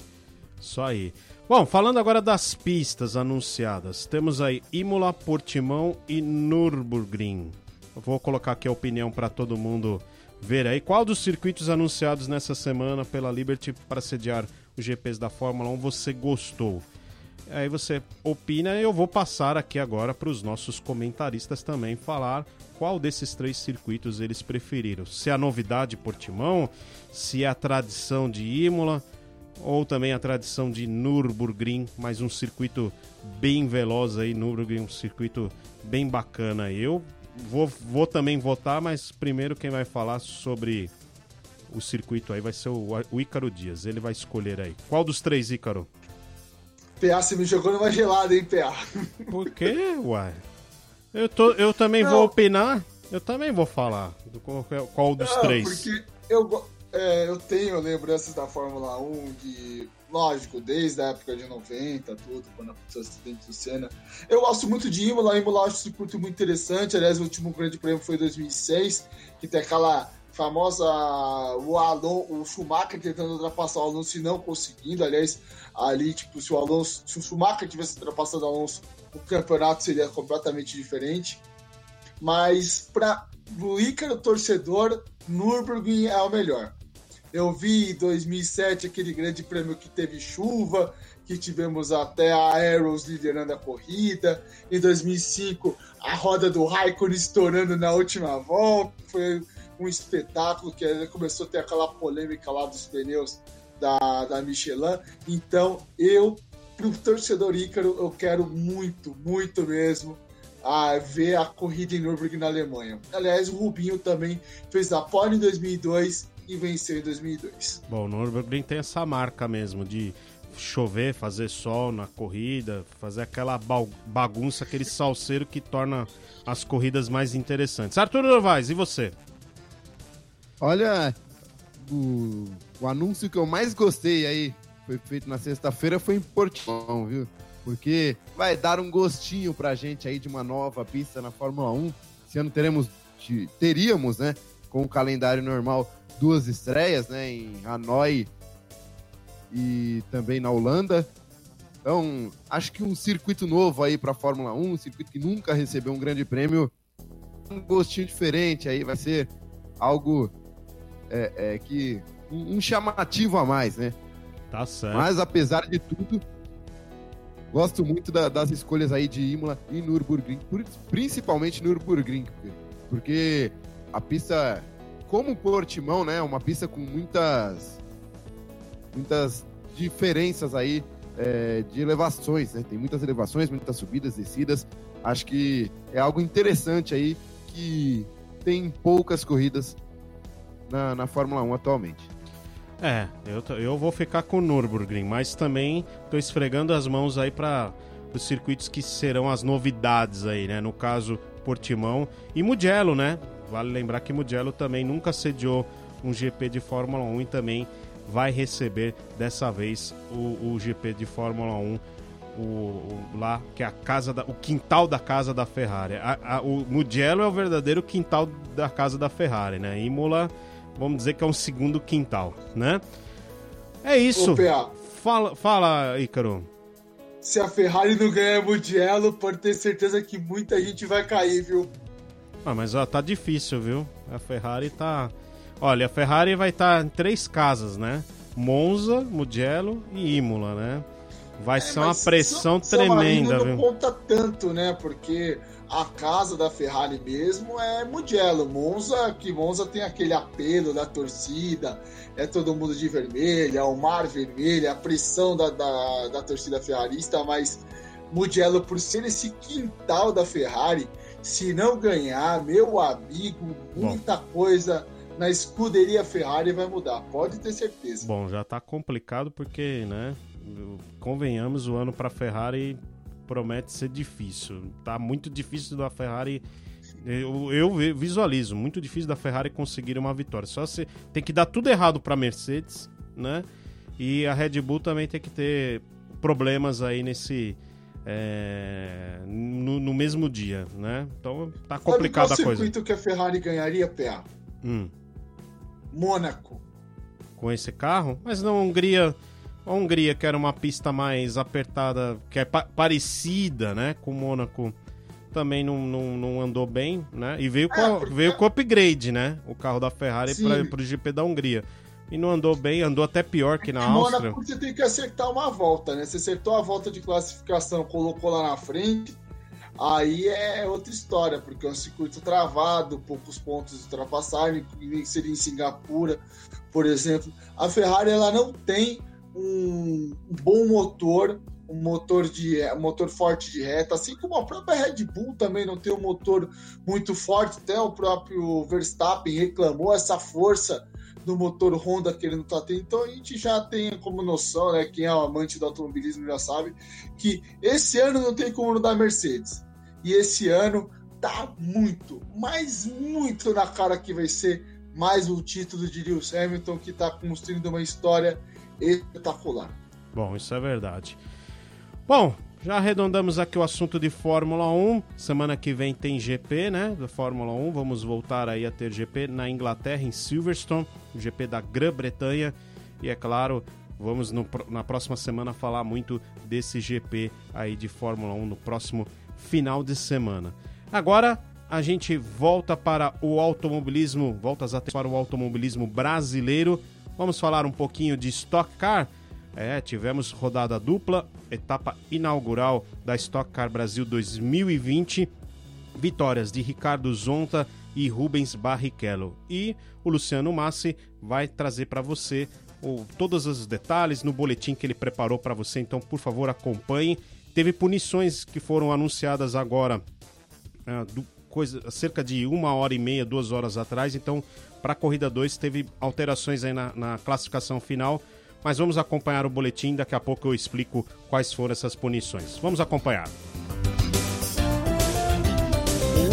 Isso aí. Bom, falando agora das pistas anunciadas, temos aí Imola, Portimão e Nürburgring. vou colocar aqui a opinião para todo mundo ver aí. Qual dos circuitos anunciados nessa semana pela Liberty para sediar os GPs da Fórmula 1 você gostou? Aí você opina e eu vou passar aqui agora para os nossos comentaristas também falar qual desses três circuitos eles preferiram. Se é a novidade Portimão, se é a tradição de Imola ou também a tradição de Nürburgring, mais um circuito bem veloz aí, Nürburgring, um circuito bem bacana. Eu vou, vou também votar, mas primeiro quem vai falar sobre o circuito aí vai ser o, o Ícaro Dias. Ele vai escolher aí. Qual dos três, Ícaro? PA, você me jogou numa gelada, hein, PA? Por quê, uai? Eu, tô, eu também Não. vou opinar, eu também vou falar do qual, qual dos Não, três. Porque eu, é, eu tenho lembranças da Fórmula 1 de, lógico, desde a época de 90, tudo, quando aconteceu o acidente do Senna. Eu gosto muito de Imola, Imola eu acho um circuito muito interessante, aliás, o último grande prêmio foi em 2006, que tem aquela famosa o Alon, o Schumacher tentando ultrapassar o Alonso e não conseguindo. Aliás, ali, tipo, se o Alonso, se o Schumacher tivesse ultrapassado o Alonso, o campeonato seria completamente diferente. Mas para o Ícaro torcedor, Nürburgring é o melhor. Eu vi em 2007 aquele grande prêmio que teve chuva, que tivemos até a Arrows liderando a corrida. Em 2005, a roda do Raikkonen estourando na última volta. Foi um espetáculo que começou a ter aquela polêmica lá dos pneus da, da Michelin. Então, eu, pro torcedor Ícaro, eu quero muito, muito mesmo a ver a corrida em Nürburgring na Alemanha. Aliás, o Rubinho também fez a pole em 2002 e venceu em 2002. Bom, o Nürburgring tem essa marca mesmo de chover, fazer sol na corrida, fazer aquela bagunça, aquele salseiro que torna as corridas mais interessantes. Arthur Novaes, e você? Olha, o, o anúncio que eu mais gostei aí foi feito na sexta-feira foi em Portimão, viu? Porque vai dar um gostinho pra gente aí de uma nova pista na Fórmula 1. Esse ano teremos, teríamos, né, com o calendário normal, duas estreias, né, em Hanoi e também na Holanda. Então, acho que um circuito novo aí para a Fórmula 1, um circuito que nunca recebeu um grande prêmio, um gostinho diferente aí, vai ser algo é, é, que. Um, um chamativo a mais, né? Tá certo. Mas apesar de tudo, gosto muito da, das escolhas aí de Imola e Nürburgring, principalmente Nürburgring, porque a pista, como Portimão, né, uma pista com muitas muitas diferenças aí é, de elevações, né? Tem muitas elevações, muitas subidas, descidas. Acho que é algo interessante aí que tem poucas corridas na, na Fórmula 1 atualmente. É, eu, eu vou ficar com o Nürburgring, mas também tô esfregando as mãos aí para os circuitos que serão as novidades aí, né? No caso, Portimão e Mugello, né? Vale lembrar que Mugello também nunca sediou um GP de Fórmula 1 e também vai receber dessa vez o, o GP de Fórmula 1 o, o, lá que é a casa da, o quintal da casa da Ferrari. A, a, o Mugello é o verdadeiro quintal da casa da Ferrari, né? Imola, vamos dizer que é um segundo quintal, né? É isso. Ô, fala, fala, Ícaro. Se a Ferrari não ganhar Mugello, pode ter certeza que muita gente vai cair, viu? Ah, mas ó, tá difícil, viu? A Ferrari tá Olha, a Ferrari vai estar tá em três casas, né? Monza, Mugello e Imola, né? Vai é, ser uma pressão São, tremenda, São viu? não conta tanto, né? Porque a casa da Ferrari mesmo é Mugello. Monza, que Monza tem aquele apelo da torcida, é todo mundo de vermelho, é o mar vermelho, é a pressão da, da, da torcida ferrarista, mas Mugello, por ser esse quintal da Ferrari, se não ganhar, meu amigo, muita Bom. coisa na escuderia Ferrari vai mudar, pode ter certeza. Bom, já tá complicado porque, né, convenhamos, o ano para Ferrari promete ser difícil. Tá muito difícil da Ferrari eu, eu, visualizo muito difícil da Ferrari conseguir uma vitória. Só se tem que dar tudo errado para Mercedes, né? E a Red Bull também tem que ter problemas aí nesse é, no, no, mesmo dia, né? Então tá complicada a coisa. Qual circuito que a Ferrari ganharia, PA? Hum. Mônaco. Com esse carro? Mas na Hungria, a Hungria que era uma pista mais apertada, que é pa parecida, né, com Mônaco, também não, não, não, andou bem, né? E veio com, é, porque... veio com upgrade, né? O carro da Ferrari para o GP da Hungria. E não andou bem, andou até pior que na em Áustria. Mônaco você tem que acertar uma volta, né? Você acertou a volta de classificação, colocou lá na frente, aí é outra história, porque é um circuito travado, poucos pontos de ultrapassagem, nem seria em Singapura, por exemplo. A Ferrari ela não tem um bom motor, um motor de um motor forte de reta, assim como a própria Red Bull também não tem um motor muito forte, até o próprio Verstappen reclamou essa força do motor Honda que ele não está tendo. Então a gente já tem como noção, né? Quem é o amante do automobilismo já sabe que esse ano não tem como não dar Mercedes. E esse ano tá muito, mas muito na cara que vai ser mais um título de Lewis Hamilton que está construindo uma história espetacular. Bom, isso é verdade. Bom, já arredondamos aqui o assunto de Fórmula 1. Semana que vem tem GP, né? Da Fórmula 1. Vamos voltar aí a ter GP na Inglaterra, em Silverstone, GP da Grã-Bretanha. E é claro, vamos no, na próxima semana falar muito desse GP aí de Fórmula 1 no próximo final de semana. Agora a gente volta para o automobilismo, volta até para o automobilismo brasileiro. Vamos falar um pouquinho de Stock Car. É, tivemos rodada dupla, etapa inaugural da Stock Car Brasil 2020. Vitórias de Ricardo Zonta e Rubens Barrichello. E o Luciano Massi vai trazer para você o, todos os detalhes no boletim que ele preparou para você. Então, por favor, acompanhe Teve punições que foram anunciadas agora, é, do, coisa, cerca de uma hora e meia, duas horas atrás. Então, para a corrida 2, teve alterações aí na, na classificação final. Mas vamos acompanhar o boletim. Daqui a pouco eu explico quais foram essas punições. Vamos acompanhar.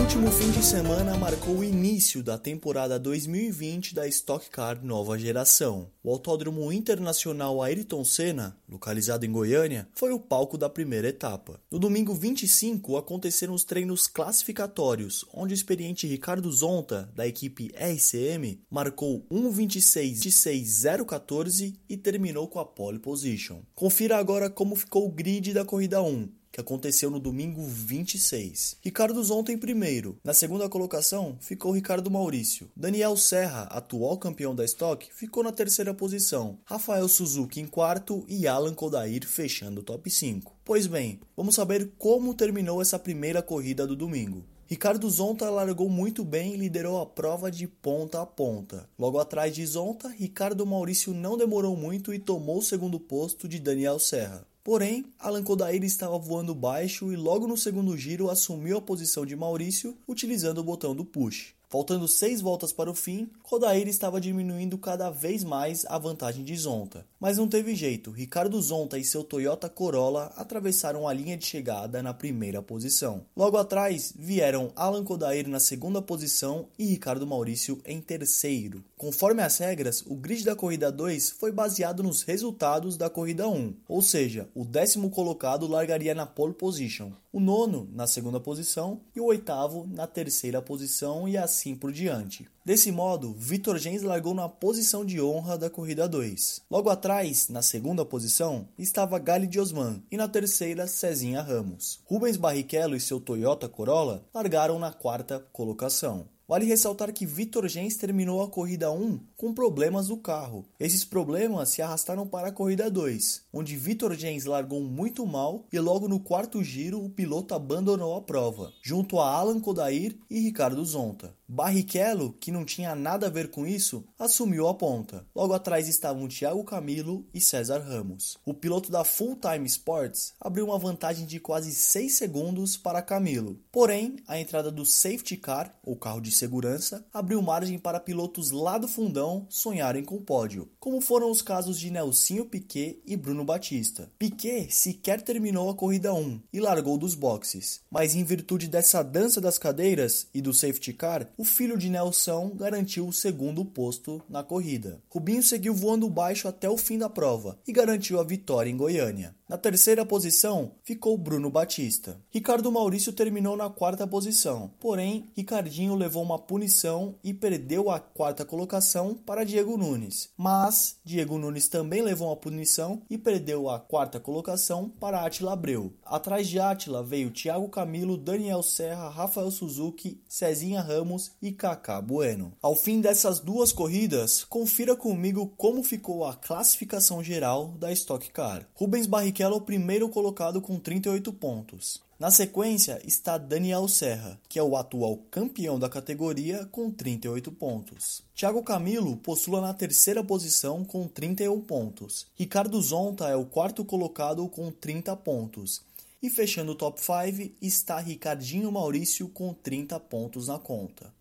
Último fim de semana marcou o início da temporada 2020 da Stock Car Nova Geração. O Autódromo Internacional Ayrton Senna, localizado em Goiânia, foi o palco da primeira etapa. No domingo 25 aconteceram os treinos classificatórios, onde o experiente Ricardo Zonta, da equipe RCM, marcou 1.26.014 e terminou com a pole position. Confira agora como ficou o grid da corrida 1 que aconteceu no domingo 26. Ricardo Zonta em primeiro. Na segunda colocação ficou Ricardo Maurício. Daniel Serra, atual campeão da Stock, ficou na terceira posição. Rafael Suzuki em quarto e Alan Kodair fechando o top 5. Pois bem, vamos saber como terminou essa primeira corrida do domingo. Ricardo Zonta largou muito bem e liderou a prova de ponta a ponta. Logo atrás de Zonta, Ricardo Maurício não demorou muito e tomou o segundo posto de Daniel Serra. Porém, Alan Kodair estava voando baixo e logo no segundo giro assumiu a posição de Maurício utilizando o botão do push. Faltando seis voltas para o fim, Rodair estava diminuindo cada vez mais a vantagem de Zonta. Mas não teve jeito, Ricardo Zonta e seu Toyota Corolla atravessaram a linha de chegada na primeira posição. Logo atrás vieram Alan Kodair na segunda posição e Ricardo Maurício em terceiro. Conforme as regras, o grid da corrida 2 foi baseado nos resultados da corrida 1, ou seja, o décimo colocado largaria na pole position, o nono na segunda posição e o oitavo na terceira posição e assim por diante. Desse modo, Vitor Gens largou na posição de honra da corrida 2. Logo atrás, na segunda posição, estava Gali de Osman e na terceira, Cezinha Ramos. Rubens Barrichello e seu Toyota Corolla largaram na quarta colocação. Vale ressaltar que Vitor Gens terminou a corrida 1 com problemas do carro. Esses problemas se arrastaram para a corrida 2, onde Vitor Gens largou muito mal e logo no quarto giro o piloto abandonou a prova, junto a Alan Kodair e Ricardo Zonta. Barrichello, que não tinha nada a ver com isso, assumiu a ponta. Logo atrás estavam Thiago Camilo e César Ramos. O piloto da Full Time Sports abriu uma vantagem de quase 6 segundos para Camilo. Porém, a entrada do safety car, ou carro de segurança, abriu margem para pilotos lá do fundão sonharem com o pódio, como foram os casos de Nelsinho Piquet e Bruno Batista. Piquet sequer terminou a corrida 1 e largou dos boxes, mas em virtude dessa dança das cadeiras e do safety car, o filho de Nelson garantiu o segundo posto na corrida. Rubinho seguiu voando baixo até o fim da prova e garantiu a vitória em Goiânia. Na terceira posição ficou Bruno Batista. Ricardo Maurício terminou na quarta posição, porém Ricardinho levou uma punição e perdeu a quarta colocação para Diego Nunes. Mas Diego Nunes também levou uma punição e perdeu a quarta colocação para Atila Abreu. Atrás de Atila veio Thiago Camilo, Daniel Serra, Rafael Suzuki, Cezinha Ramos e Kaká Bueno. Ao fim dessas duas corridas, confira comigo como ficou a classificação geral da Stock Car. Rubens Barrichello primeiro colocado com 38 pontos. Na sequência está Daniel Serra, que é o atual campeão da categoria com 38 pontos. Thiago Camilo postula na terceira posição com 31 pontos. Ricardo Zonta é o quarto colocado com 30 pontos. E fechando o top 5 está Ricardinho Maurício com 30 pontos na conta.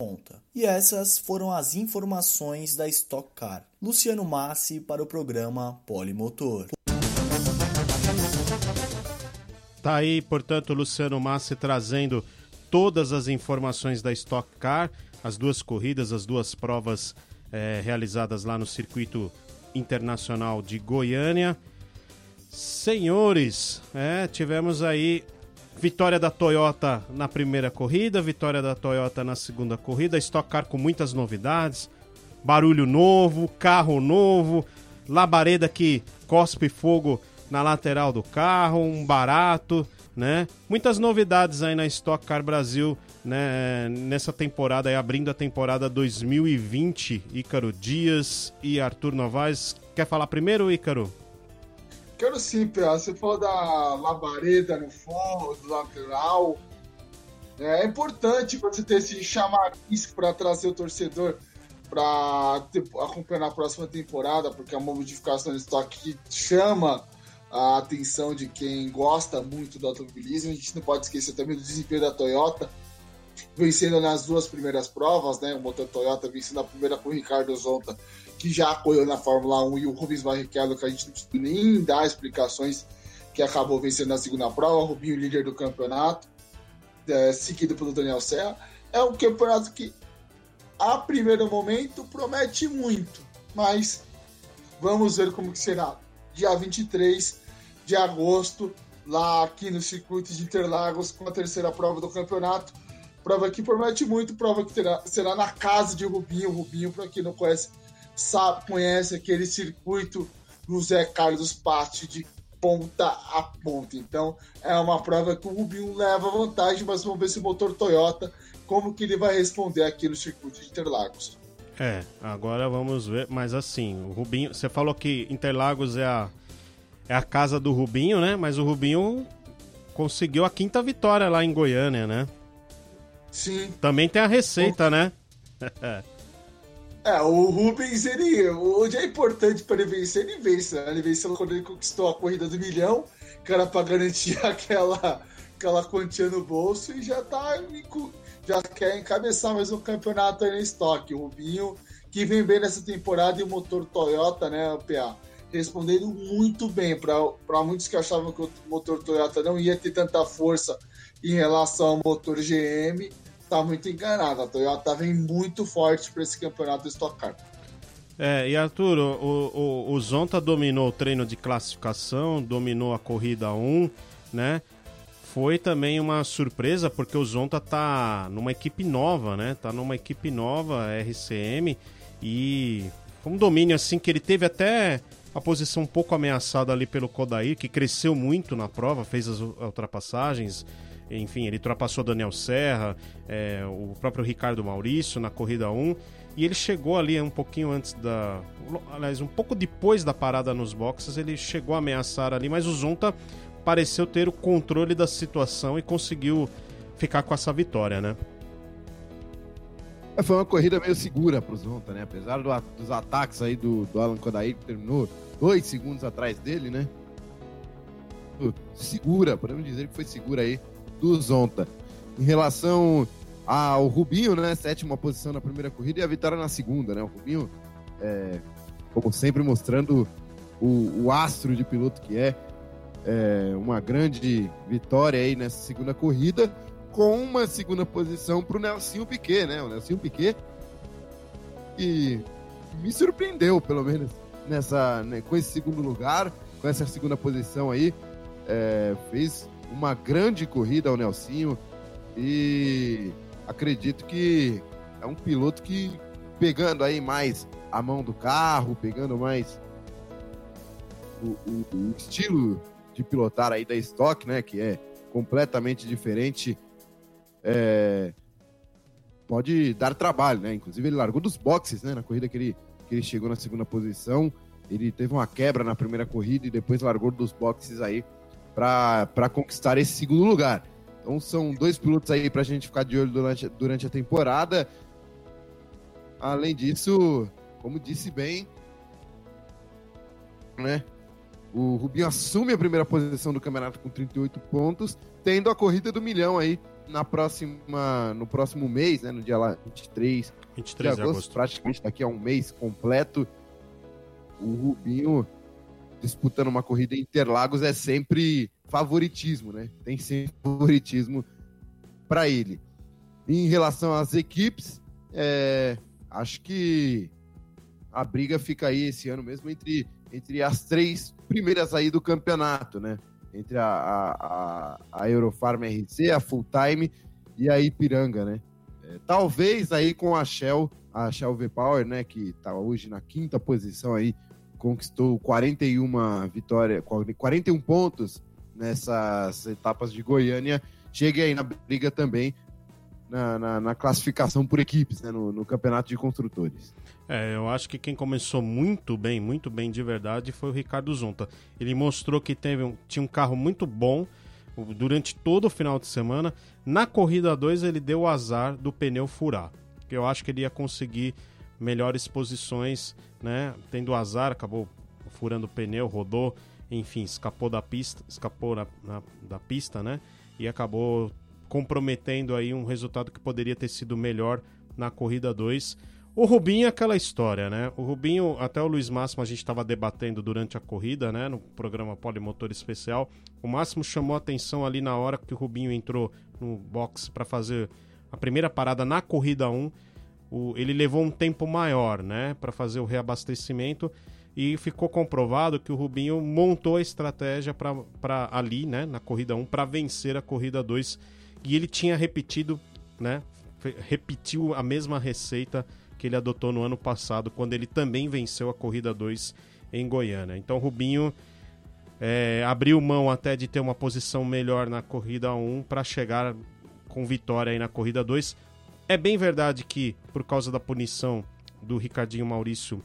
E essas foram as informações da Stock Car. Luciano Massi para o programa Polimotor. Tá aí, portanto, Luciano Massi trazendo todas as informações da Stock Car, as duas corridas, as duas provas é, realizadas lá no circuito internacional de Goiânia. Senhores, é, tivemos aí vitória da Toyota na primeira corrida, vitória da Toyota na segunda corrida, Stock Car com muitas novidades, barulho novo, carro novo, labareda que cospe fogo na lateral do carro, um barato, né? Muitas novidades aí na Stock Car Brasil, né? Nessa temporada aí, abrindo a temporada 2020, Ícaro Dias e Arthur Novaes. Quer falar primeiro, Ícaro? Quero sim, Pia. Você falou da labareda no fundo, do lateral. É importante você ter esse chamariz para trazer o torcedor para acompanhar a próxima temporada, porque uma modificação de estoque que chama a atenção de quem gosta muito do automobilismo. A gente não pode esquecer também do desempenho da Toyota, vencendo nas duas primeiras provas, né? O motor Toyota vencendo a primeira com o Ricardo Zonta que já apoiou na Fórmula 1, e o Rubens Barrichello, que a gente não precisa nem dar explicações, que acabou vencendo na segunda prova, Rubinho líder do campeonato, é, seguido pelo Daniel Serra. é um campeonato que, a primeiro momento, promete muito, mas vamos ver como que será. Dia 23 de agosto, lá aqui no circuito de Interlagos, com a terceira prova do campeonato. Prova que promete muito, prova que terá, será na casa de Rubinho. Rubinho, para quem não conhece, sabe, conhece aquele circuito do Zé Carlos Patti de ponta a ponta. Então é uma prova que o Rubinho leva vantagem, mas vamos ver se o motor Toyota, como que ele vai responder aqui no circuito de Interlagos. É, agora vamos ver, mas assim, o Rubinho, você falou que Interlagos é a, é a casa do Rubinho, né? Mas o Rubinho conseguiu a quinta vitória lá em Goiânia, né? Sim. Também tem a receita, né? É, o Rubens, ele, onde é importante para ele vencer, ele vence. Né? Ele venceu quando ele conquistou a corrida do milhão, que era para garantir aquela, aquela quantia no bolso, e já tá já quer encabeçar mais um campeonato aí no estoque. O Rubinho, que vem bem nessa temporada, e o motor Toyota, né, PA, respondendo muito bem. Para muitos que achavam que o motor Toyota não ia ter tanta força em relação ao motor GM, tá muito enganado. A Toyota vem muito forte para esse campeonato Stock Car. É, e Arthur, o, o, o Zonta dominou o treino de classificação, dominou a corrida 1, né? Foi também uma surpresa porque o Zonta tá numa equipe nova, né? Tá numa equipe nova, RCM, e um domínio assim que ele teve até a posição um pouco ameaçada ali pelo Kodair, que cresceu muito na prova, fez as ultrapassagens, enfim, ele ultrapassou Daniel Serra, é, o próprio Ricardo Maurício na corrida 1. E ele chegou ali um pouquinho antes da. Aliás, um pouco depois da parada nos boxes, ele chegou a ameaçar ali, mas o Zonta pareceu ter o controle da situação e conseguiu ficar com essa vitória, né? É, foi uma corrida meio segura pro Zonta, né? Apesar do, dos ataques aí do, do Alan Kodair, que terminou dois segundos atrás dele, né? Segura, podemos dizer que foi segura aí do Zonta. Em relação ao Rubinho, né? Sétima posição na primeira corrida e a vitória na segunda, né? O Rubinho, é, como sempre, mostrando o, o, astro de piloto que é. é. Uma grande vitória aí nessa segunda corrida, com uma segunda posição para o Nelsinho Piquet, né? O Nelsinho Piquet e me surpreendeu, pelo menos, nessa, né, com esse segundo lugar, com essa segunda posição aí. É, fez uma grande corrida ao Nelsinho e acredito que é um piloto que pegando aí mais a mão do carro, pegando mais o, o, o estilo de pilotar aí da Stock, né, que é completamente diferente, é, pode dar trabalho, né? Inclusive ele largou dos boxes, né, na corrida que ele, que ele chegou na segunda posição, ele teve uma quebra na primeira corrida e depois largou dos boxes aí para conquistar esse segundo lugar. Então são dois pilotos aí para a gente ficar de olho durante, durante a temporada. Além disso, como disse bem, né? O Rubinho assume a primeira posição do campeonato com 38 pontos, tendo a corrida do milhão aí na próxima, no próximo mês, né? No dia lá 23, 23 de agosto, agosto, praticamente daqui a um mês completo. O Rubinho disputando uma corrida em Interlagos é sempre favoritismo, né? Tem sempre favoritismo para ele. Em relação às equipes, é, acho que a briga fica aí esse ano mesmo entre, entre as três primeiras aí do campeonato, né? Entre a, a, a Eurofarm RC, a Full Time e a Ipiranga, né? É, talvez aí com a Shell, a Shell V-Power, né? Que tá hoje na quinta posição aí conquistou 41 vitórias, 41 pontos nessas etapas de Goiânia, chegue aí na briga também na, na, na classificação por equipes, né, no, no, campeonato de construtores. É, eu acho que quem começou muito bem, muito bem de verdade, foi o Ricardo Zonta. Ele mostrou que teve um, tinha um carro muito bom durante todo o final de semana. Na corrida 2 ele deu o azar do pneu furar, que eu acho que ele ia conseguir melhores posições, né? Tendo azar, acabou furando o pneu, rodou, enfim, escapou da pista, escapou na, na, da pista, né? E acabou comprometendo aí um resultado que poderia ter sido melhor na corrida 2. O Rubinho é aquela história, né? O Rubinho, até o Luiz Máximo a gente estava debatendo durante a corrida, né? No programa Polimotor Especial. O Máximo chamou atenção ali na hora que o Rubinho entrou no box para fazer a primeira parada na corrida 1, o, ele levou um tempo maior, né, para fazer o reabastecimento e ficou comprovado que o Rubinho montou a estratégia para ali, né, na corrida 1, para vencer a corrida 2 e ele tinha repetido, né, repetiu a mesma receita que ele adotou no ano passado, quando ele também venceu a corrida 2 em Goiânia. Então, Rubinho é, abriu mão até de ter uma posição melhor na corrida 1 para chegar com vitória aí na corrida 2. É bem verdade que, por causa da punição do Ricardinho Maurício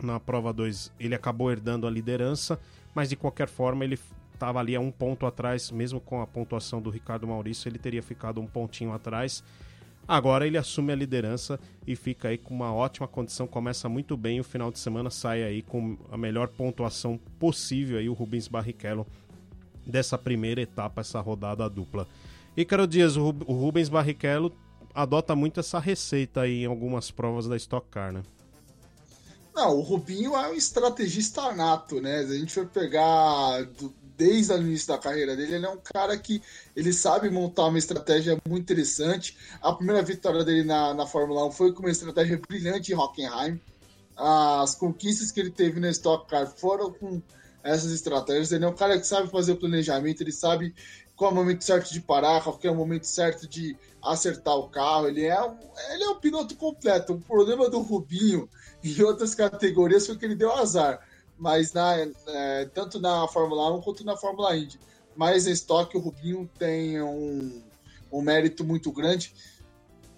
na prova 2, ele acabou herdando a liderança, mas de qualquer forma ele estava ali a um ponto atrás, mesmo com a pontuação do Ricardo Maurício, ele teria ficado um pontinho atrás. Agora ele assume a liderança e fica aí com uma ótima condição, começa muito bem o final de semana sai aí com a melhor pontuação possível aí o Rubens Barrichello dessa primeira etapa, essa rodada dupla. Ícaro Dias, o Rubens Barrichello adota muito essa receita aí em algumas provas da Stock Car, né? Não, o Rubinho é um estrategista nato, né? Se a gente for pegar desde o início da carreira dele, ele é um cara que ele sabe montar uma estratégia muito interessante. A primeira vitória dele na, na Fórmula 1 foi com uma estratégia brilhante em Hockenheim. As conquistas que ele teve na Stock Car foram com essas estratégias. Ele é um cara que sabe fazer o planejamento, ele sabe qual é o momento certo de parar, qual é o momento certo de acertar o carro. Ele é um, ele é um piloto completo. O problema do Rubinho em outras categorias foi que ele deu azar mas na, é, tanto na Fórmula 1 quanto na Fórmula Indy. Mas em estoque o Rubinho tem um, um mérito muito grande.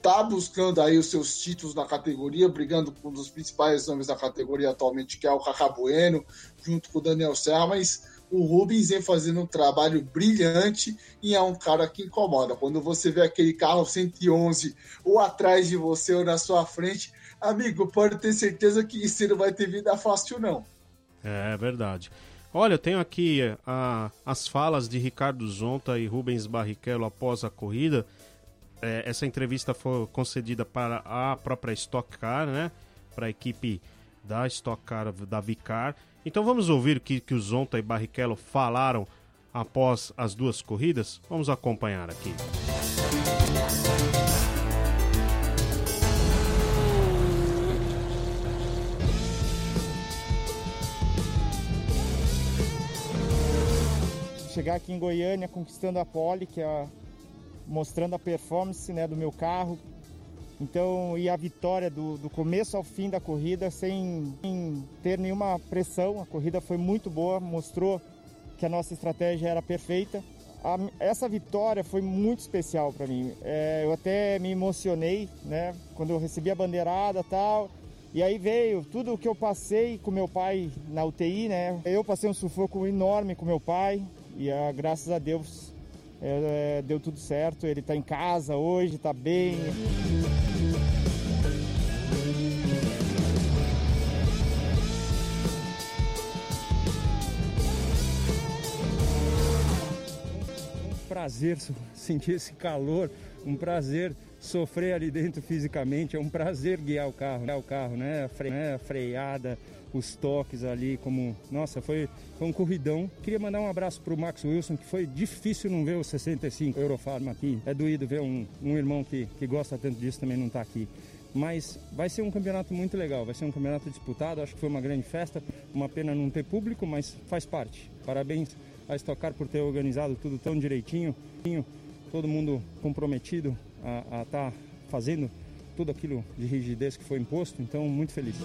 Tá buscando aí os seus títulos na categoria, brigando com um dos principais nomes da categoria atualmente, que é o Cacá Bueno, junto com o Daniel Serra, mas o Rubens vem fazendo um trabalho brilhante e é um cara que incomoda. Quando você vê aquele carro 111 ou atrás de você ou na sua frente, amigo, pode ter certeza que isso não vai ter vida fácil, não. É verdade. Olha, eu tenho aqui a, as falas de Ricardo Zonta e Rubens Barrichello após a corrida. É, essa entrevista foi concedida para a própria Stock Car, né? Para a equipe da Stock Car, da Vicar. Então vamos ouvir o que, que o Zonta e Barrichello falaram após as duas corridas? Vamos acompanhar aqui. Chegar aqui em Goiânia conquistando a pole, que é mostrando a performance né, do meu carro. Então, e a vitória do, do começo ao fim da corrida sem, sem ter nenhuma pressão. A corrida foi muito boa, mostrou que a nossa estratégia era perfeita. A, essa vitória foi muito especial para mim. É, eu até me emocionei, né, quando eu recebi a bandeirada tal. E aí veio tudo o que eu passei com meu pai na UTI, né? Eu passei um sufoco enorme com meu pai, e ah, graças a Deus é, deu tudo certo. Ele está em casa hoje, está bem. Um prazer sentir esse calor, um prazer sofrer ali dentro fisicamente, é um prazer guiar o carro, guiar o carro, né? Né? a freada, os toques ali, como. Nossa, foi, foi um corridão. Queria mandar um abraço pro Max Wilson, que foi difícil não ver o 65 Eurofarma aqui. É doído ver um, um irmão que, que gosta tanto disso também não tá aqui. Mas vai ser um campeonato muito legal, vai ser um campeonato disputado. Acho que foi uma grande festa. Uma pena não ter público, mas faz parte. Parabéns a Estocar por ter organizado tudo tão direitinho. Todo mundo comprometido a estar tá fazendo tudo aquilo de rigidez que foi imposto. Então, muito feliz.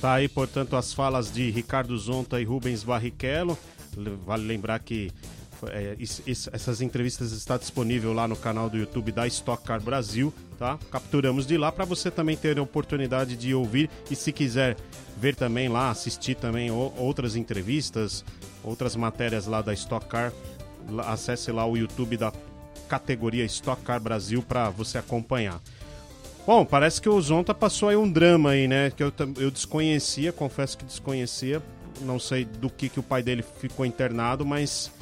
Tá aí, portanto, as falas de Ricardo Zonta e Rubens Barrichello. Vale lembrar que é, essas entrevistas estão disponíveis lá no canal do YouTube da Stock Car Brasil, tá? Capturamos de lá para você também ter a oportunidade de ouvir e se quiser ver também lá, assistir também outras entrevistas, outras matérias lá da Stock Car, acesse lá o YouTube da categoria Stock Car Brasil para você acompanhar. Bom, parece que o Zonta passou aí um drama aí, né? Que eu, eu desconhecia, confesso que desconhecia. Não sei do que, que o pai dele ficou internado, mas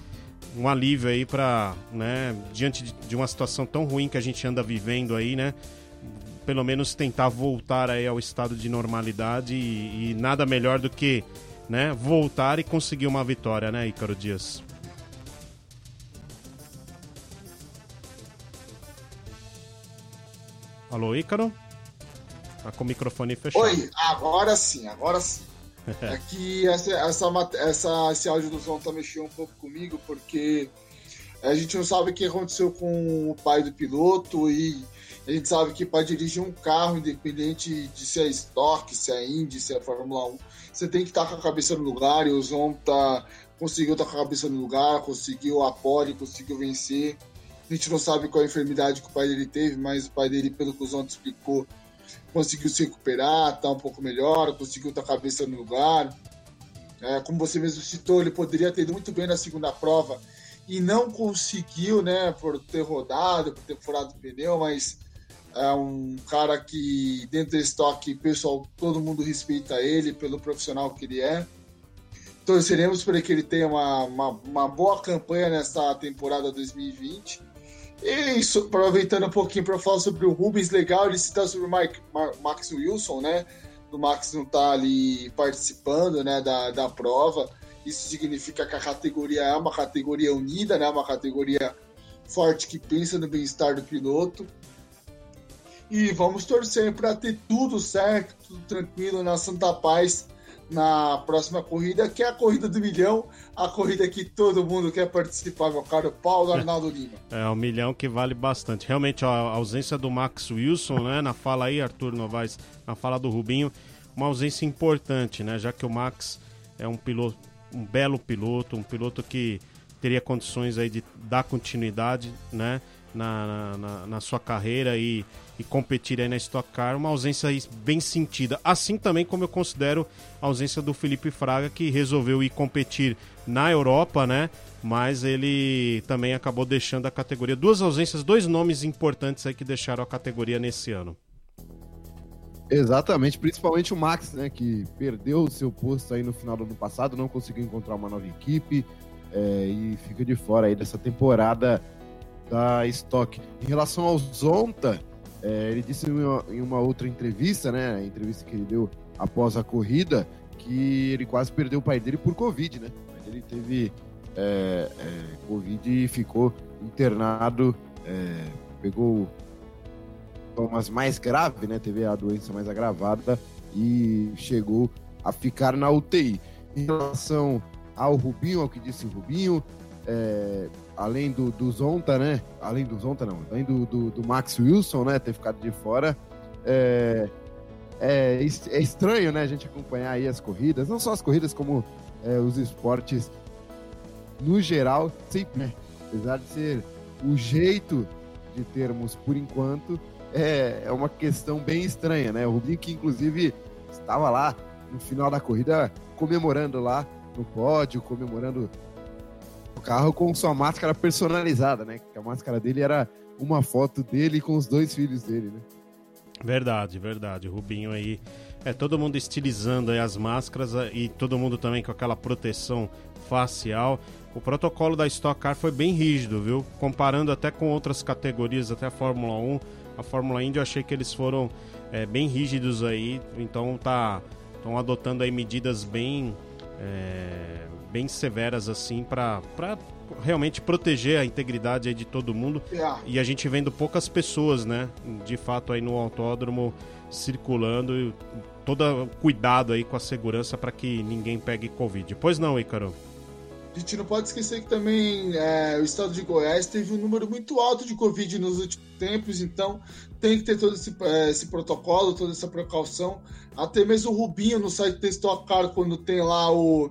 um alívio aí para, né, diante de, uma situação tão ruim que a gente anda vivendo aí, né? Pelo menos tentar voltar aí ao estado de normalidade e, e nada melhor do que, né, voltar e conseguir uma vitória, né, Ícaro Dias? Alô, Ícaro? Tá com o microfone fechado. Oi, agora sim, agora sim. É que essa, essa, essa, esse áudio do Zon tá mexendo um pouco comigo, porque a gente não sabe o que aconteceu com o pai do piloto e a gente sabe que para dirigir um carro, independente de se é estoque, se é Indy, se é Fórmula 1, você tem que estar tá com a cabeça no lugar e o Zon tá, conseguiu estar com a cabeça no lugar, conseguiu a pole, conseguiu vencer. A gente não sabe qual a enfermidade que o pai dele teve, mas o pai dele, pelo que o Zon explicou, conseguiu se recuperar, tá um pouco melhor, conseguiu estar a cabeça no lugar. É, como você mesmo citou, ele poderia ter ido muito bem na segunda prova e não conseguiu, né, por ter rodado, por ter furado o pneu, mas é um cara que dentro do estoque, pessoal, todo mundo respeita ele pelo profissional que ele é. Torceremos para que ele tenha uma, uma, uma boa campanha nessa temporada 2020 e isso, aproveitando um pouquinho para falar sobre o Rubens, legal ele citar sobre o Mike, Max Wilson, né? O Max não tá ali participando, né, da, da prova. Isso significa que a categoria é uma categoria unida, né? Uma categoria forte que pensa no bem-estar do piloto. E vamos torcer para ter tudo certo, tudo tranquilo na Santa Paz na próxima corrida, que é a corrida do milhão, a corrida que todo mundo quer participar, meu caro Paulo Arnaldo Lima. É, um milhão que vale bastante. Realmente, a ausência do Max Wilson, né, na fala aí, Arthur Novaes, na fala do Rubinho, uma ausência importante, né, já que o Max é um piloto, um belo piloto, um piloto que teria condições aí de dar continuidade, né, na, na, na sua carreira e e competir aí na Stock Car, uma ausência bem sentida. Assim também como eu considero a ausência do Felipe Fraga, que resolveu ir competir na Europa, né? Mas ele também acabou deixando a categoria. Duas ausências, dois nomes importantes aí que deixaram a categoria nesse ano. Exatamente, principalmente o Max, né, que perdeu o seu posto aí no final do ano passado, não conseguiu encontrar uma nova equipe é, e fica de fora aí dessa temporada da Stock. Em relação ao Zonta, é, ele disse em uma, em uma, outra entrevista, né? A entrevista que ele deu após a corrida, que ele quase perdeu o pai dele por Covid, né? Ele teve é, é, Covid e ficou internado, é, pegou formas mais grave, né? Teve a doença mais agravada e chegou a ficar na UTI. Em relação ao Rubinho, ao que disse o Rubinho, é, além do, do Zonta, né? Além do Zonta, não. Além do, do, do Max Wilson, né? Ter ficado de fora. É, é, é, estranho, né? A gente acompanhar aí as corridas. Não só as corridas, como é, os esportes no geral. Sempre, né? Apesar de ser o jeito de termos, por enquanto, é, é uma questão bem estranha, né? O Rubinho, que inclusive estava lá no final da corrida comemorando lá no pódio, comemorando carro com sua máscara personalizada, né? Que a máscara dele era uma foto dele com os dois filhos dele, né? Verdade, verdade. O Rubinho aí. É todo mundo estilizando as máscaras é, e todo mundo também com aquela proteção facial. O protocolo da Stock Car foi bem rígido, viu? Comparando até com outras categorias, até a Fórmula 1. A Fórmula Indy eu achei que eles foram é, bem rígidos aí. Então tá. Estão adotando aí medidas bem. É, bem severas assim para realmente proteger a integridade de todo mundo. Yeah. E a gente vendo poucas pessoas, né, de fato aí no autódromo circulando, todo cuidado aí com a segurança para que ninguém pegue covid. Pois não, Ícaro? A gente não pode esquecer que também é, o estado de Goiás teve um número muito alto de Covid nos últimos tempos, então tem que ter todo esse, é, esse protocolo, toda essa precaução. Até mesmo o Rubinho no site do Stock quando tem lá o,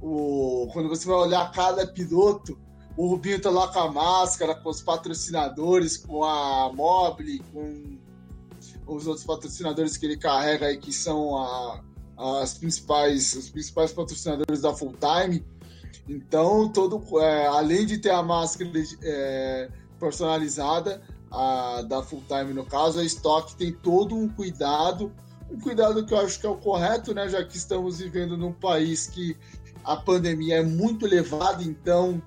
o, quando você vai olhar cada piloto, o Rubinho tá lá com a máscara, com os patrocinadores, com a Mobile, com os outros patrocinadores que ele carrega aí, que são a, as principais, os principais patrocinadores da Full Time. Então, todo, é, além de ter a máscara é, personalizada, a, da Full Time no caso, a Stock tem todo um cuidado, um cuidado que eu acho que é o correto, né? Já que estamos vivendo num país que a pandemia é muito elevada, então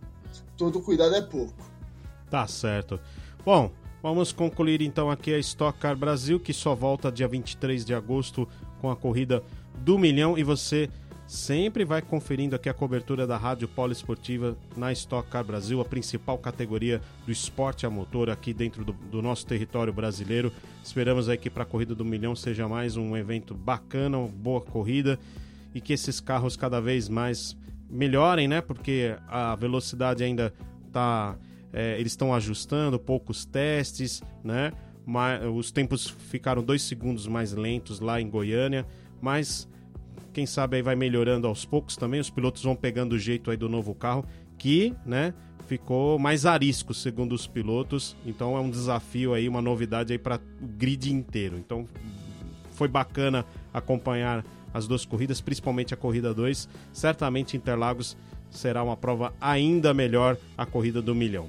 todo cuidado é pouco. Tá certo. Bom, vamos concluir então aqui a Stock Car Brasil, que só volta dia 23 de agosto com a corrida do milhão e você sempre vai conferindo aqui a cobertura da Rádio Poliesportiva na Stock Car Brasil, a principal categoria do esporte a motor aqui dentro do, do nosso território brasileiro. Esperamos aí que para a corrida do milhão seja mais um evento bacana, uma boa corrida e que esses carros cada vez mais melhorem, né? Porque a velocidade ainda tá. É, eles estão ajustando, poucos testes, né? Mas, os tempos ficaram dois segundos mais lentos lá em Goiânia, mas quem sabe aí vai melhorando aos poucos também. Os pilotos vão pegando o jeito aí do novo carro, que, né? Ficou mais arisco, segundo os pilotos. Então é um desafio aí, uma novidade aí para o grid inteiro. Então foi bacana acompanhar as duas corridas, principalmente a corrida 2. Certamente Interlagos será uma prova ainda melhor a corrida do milhão.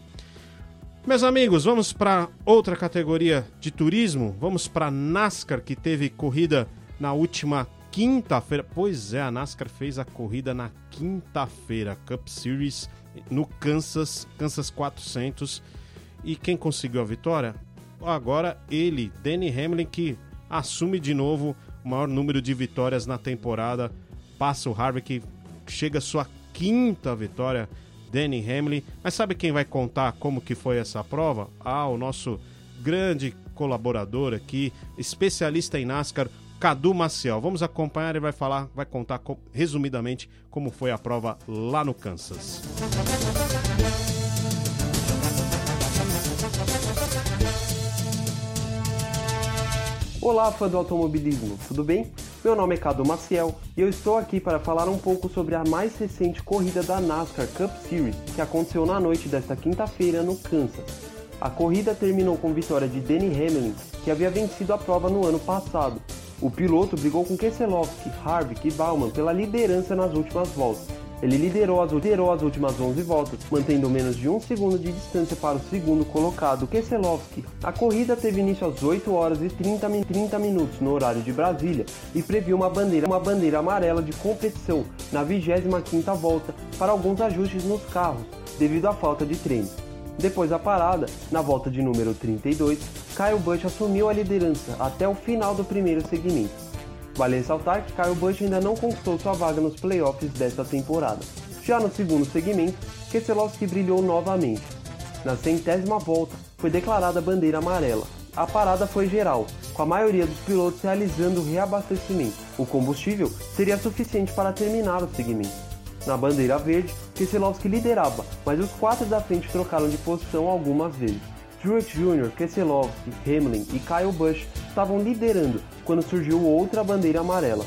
Meus amigos, vamos para outra categoria de turismo. Vamos para NASCAR que teve corrida na última quinta-feira. Pois é, a NASCAR fez a corrida na quinta-feira, Cup Series no Kansas, Kansas 400. E quem conseguiu a vitória? Agora ele, Danny Hamlin, que assume de novo o maior número de vitórias na temporada. Passa o Harvick, chega sua quinta vitória, Danny Hamlin. Mas sabe quem vai contar como que foi essa prova? Ah, o nosso grande colaborador aqui, especialista em NASCAR, Cadu Maciel. Vamos acompanhar e vai falar, vai contar resumidamente como foi a prova lá no Kansas. Olá, fã do automobilismo, tudo bem? Meu nome é Cadu Maciel e eu estou aqui para falar um pouco sobre a mais recente corrida da NASCAR Cup Series, que aconteceu na noite desta quinta-feira no Kansas. A corrida terminou com vitória de Denny Hamlin, que havia vencido a prova no ano passado. O piloto brigou com Keselowski, Harvick e Bauman pela liderança nas últimas voltas, ele liderou as, liderou as últimas 11 voltas, mantendo menos de um segundo de distância para o segundo colocado, Keselowski. A corrida teve início às 8 horas e 30, 30 minutos no horário de Brasília e previu uma bandeira, uma bandeira amarela de competição na 25ª volta para alguns ajustes nos carros, devido à falta de treino. Depois da parada, na volta de número 32, Kyle Busch assumiu a liderança até o final do primeiro segmento. Vale ressaltar que Kyle Busch ainda não conquistou sua vaga nos playoffs desta temporada. Já no segundo segmento, Keselowski brilhou novamente. Na centésima volta, foi declarada a bandeira amarela. A parada foi geral, com a maioria dos pilotos realizando o reabastecimento. O combustível seria suficiente para terminar o segmento. Na bandeira verde, Keselowski liderava, mas os quatro da frente trocaram de posição algumas vezes. Truex Jr., Keselowski, Hamlin e Kyle Busch estavam liderando quando surgiu outra bandeira amarela.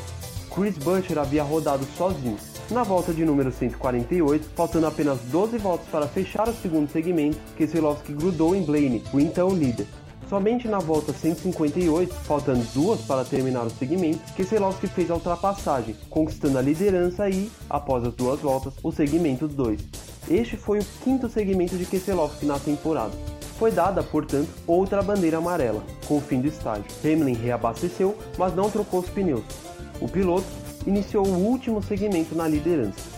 Chris Buescher havia rodado sozinho. Na volta de número 148, faltando apenas 12 voltas para fechar o segundo segmento, Keselowski grudou em Blaney, o então líder. Somente na volta 158, faltando duas para terminar o segmento, Keselowski fez a ultrapassagem, conquistando a liderança e, após as duas voltas, o segmento 2. Este foi o quinto segmento de Keselowski na temporada. Foi dada, portanto, outra bandeira amarela, com o fim do estágio. Hamlin reabasteceu, mas não trocou os pneus. O piloto iniciou o último segmento na liderança.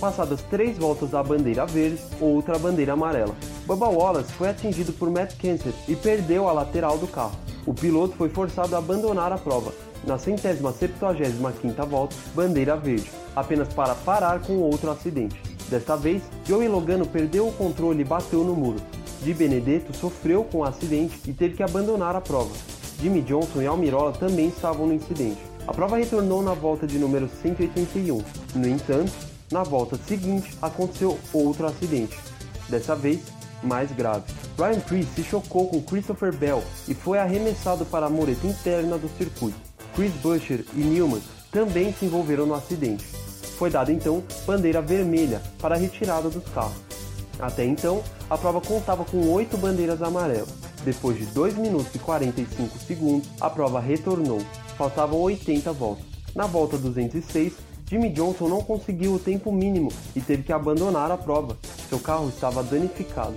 Passadas três voltas da bandeira verde, outra bandeira amarela. Bubba Wallace foi atingido por Matt Kenseth e perdeu a lateral do carro. O piloto foi forçado a abandonar a prova. Na centésima septuagésima quinta volta, bandeira verde, apenas para parar com outro acidente. Desta vez, Joey Logano perdeu o controle e bateu no muro. Di Benedetto sofreu com o acidente e teve que abandonar a prova. Jimmy Johnson e Almirola também estavam no incidente. A prova retornou na volta de número 181. No entanto, na volta seguinte aconteceu outro acidente, dessa vez mais grave. Ryan Preece se chocou com Christopher Bell e foi arremessado para a mureta interna do circuito. Chris Buescher e Newman também se envolveram no acidente. Foi dada então bandeira vermelha para a retirada dos carros. Até então, a prova contava com 8 bandeiras amarelas. Depois de 2 minutos e 45 segundos, a prova retornou. Faltavam 80 voltas. Na volta 206, Jimmy Johnson não conseguiu o tempo mínimo e teve que abandonar a prova. Seu carro estava danificado.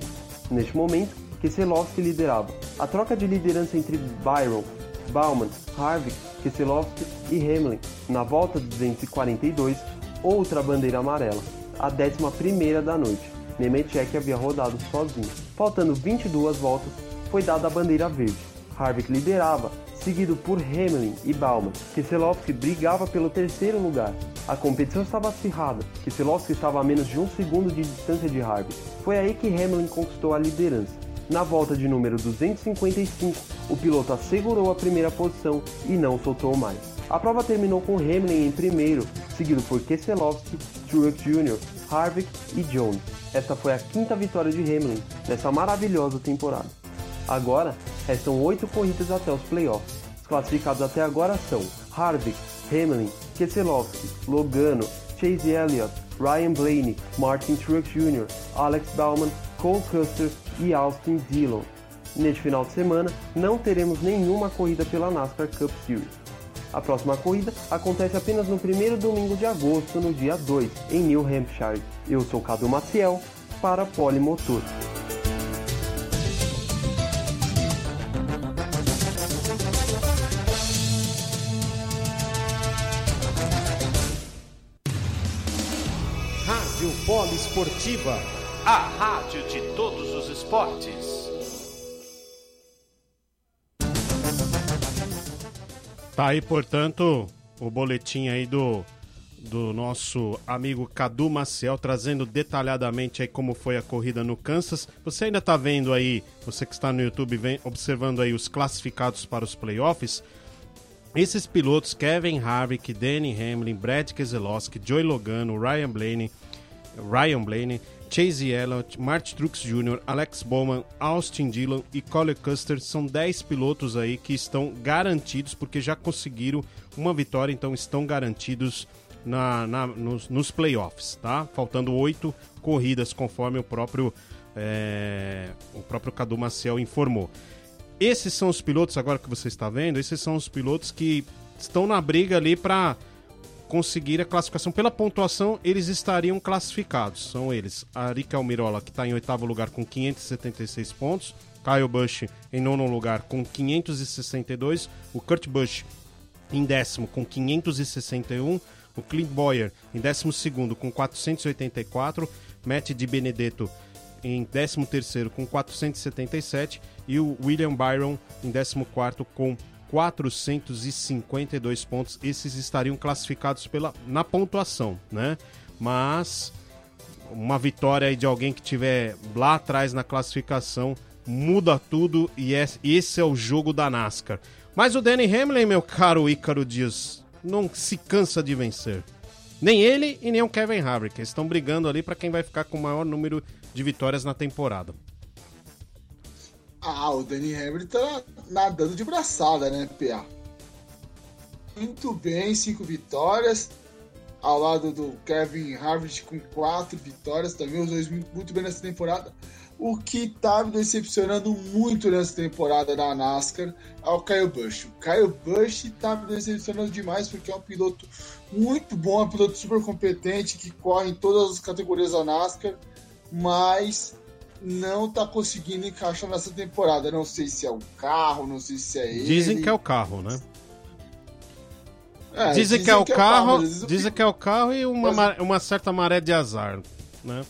Neste momento, Keselowski liderava. A troca de liderança entre Byron, Bauman, Harvick, Keselowski e Hamlin. Na volta 242, outra bandeira amarela, a 11 primeira da noite. Nemechek havia rodado sozinho. Faltando 22 voltas, foi dada a bandeira verde. Harvick liderava, seguido por Hamlin e Bauman. Keselowski brigava pelo terceiro lugar. A competição estava acirrada. Keselowski estava a menos de um segundo de distância de Harvick. Foi aí que Hamlin conquistou a liderança. Na volta de número 255, o piloto assegurou a primeira posição e não soltou mais. A prova terminou com Hamlin em primeiro, seguido por Keselowski, Truex Jr., Harvick e Jones. Esta foi a quinta vitória de Hamlin nessa maravilhosa temporada. Agora, restam oito corridas até os playoffs. Os classificados até agora são Harvick, Hamlin, Keselowski, Logano, Chase Elliott, Ryan Blaney, Martin Truex Jr., Alex Bauman, Cole Custer e Austin Dillon. Neste final de semana, não teremos nenhuma corrida pela NASCAR Cup Series. A próxima corrida acontece apenas no primeiro domingo de agosto, no dia 2, em New Hampshire. Eu sou Cadu Maciel, para Polimotor. Rádio Polo Esportiva, a rádio de todos os esportes. Tá aí, portanto, o boletim aí do, do nosso amigo Cadu Maciel, trazendo detalhadamente aí como foi a corrida no Kansas. Você ainda tá vendo aí, você que está no YouTube, vem observando aí os classificados para os playoffs. Esses pilotos, Kevin Harvick, Danny Hamlin, Brad Keselowski, Joey Logano, Ryan Blaney, Ryan Blaney, Chase Elliott, Martin Truex Jr., Alex Bowman, Austin Dillon e Colin Custer são 10 pilotos aí que estão garantidos porque já conseguiram uma vitória, então estão garantidos na, na nos, nos, playoffs, tá? Faltando oito corridas, conforme o próprio é, o próprio Cadu Maciel informou. Esses são os pilotos agora que você está vendo. Esses são os pilotos que estão na briga ali para conseguir a classificação. Pela pontuação, eles estariam classificados. São eles: Arica Almirola, que está em oitavo lugar com 576 pontos, Kyle Busch em nono lugar com 562, o Kurt Busch em décimo com 561, o Clint Boyer em décimo segundo com 484, Matt Di Benedetto em 13 terceiro com 477 e o William Byron em 14 quarto com 452 pontos. Esses estariam classificados pela, na pontuação, né? Mas uma vitória de alguém que tiver lá atrás na classificação muda tudo e é, esse é o jogo da NASCAR. Mas o Danny Hamlin, meu caro Ícaro Dias, não se cansa de vencer. Nem ele e nem o Kevin Harvick. Estão brigando ali para quem vai ficar com o maior número de vitórias na temporada. Ah, o Danny Hamlin tá nadando de braçada, né, PA? Muito bem, cinco vitórias. Ao lado do Kevin Harvick com quatro vitórias também, os dois muito bem nessa temporada. O que tá me decepcionando muito nessa temporada da NASCAR é o Kyle Busch. O Kyle Busch tá me decepcionando demais porque é um piloto muito bom, é um piloto super competente que corre em todas as categorias da NASCAR, mas não tá conseguindo encaixar nessa temporada. Não sei se é o carro, não sei se é ele. Dizem que é o carro, né? É, dizem, dizem, que é o que carro, é o carro dizem que é o carro e uma, mas... uma certa maré de azar, né?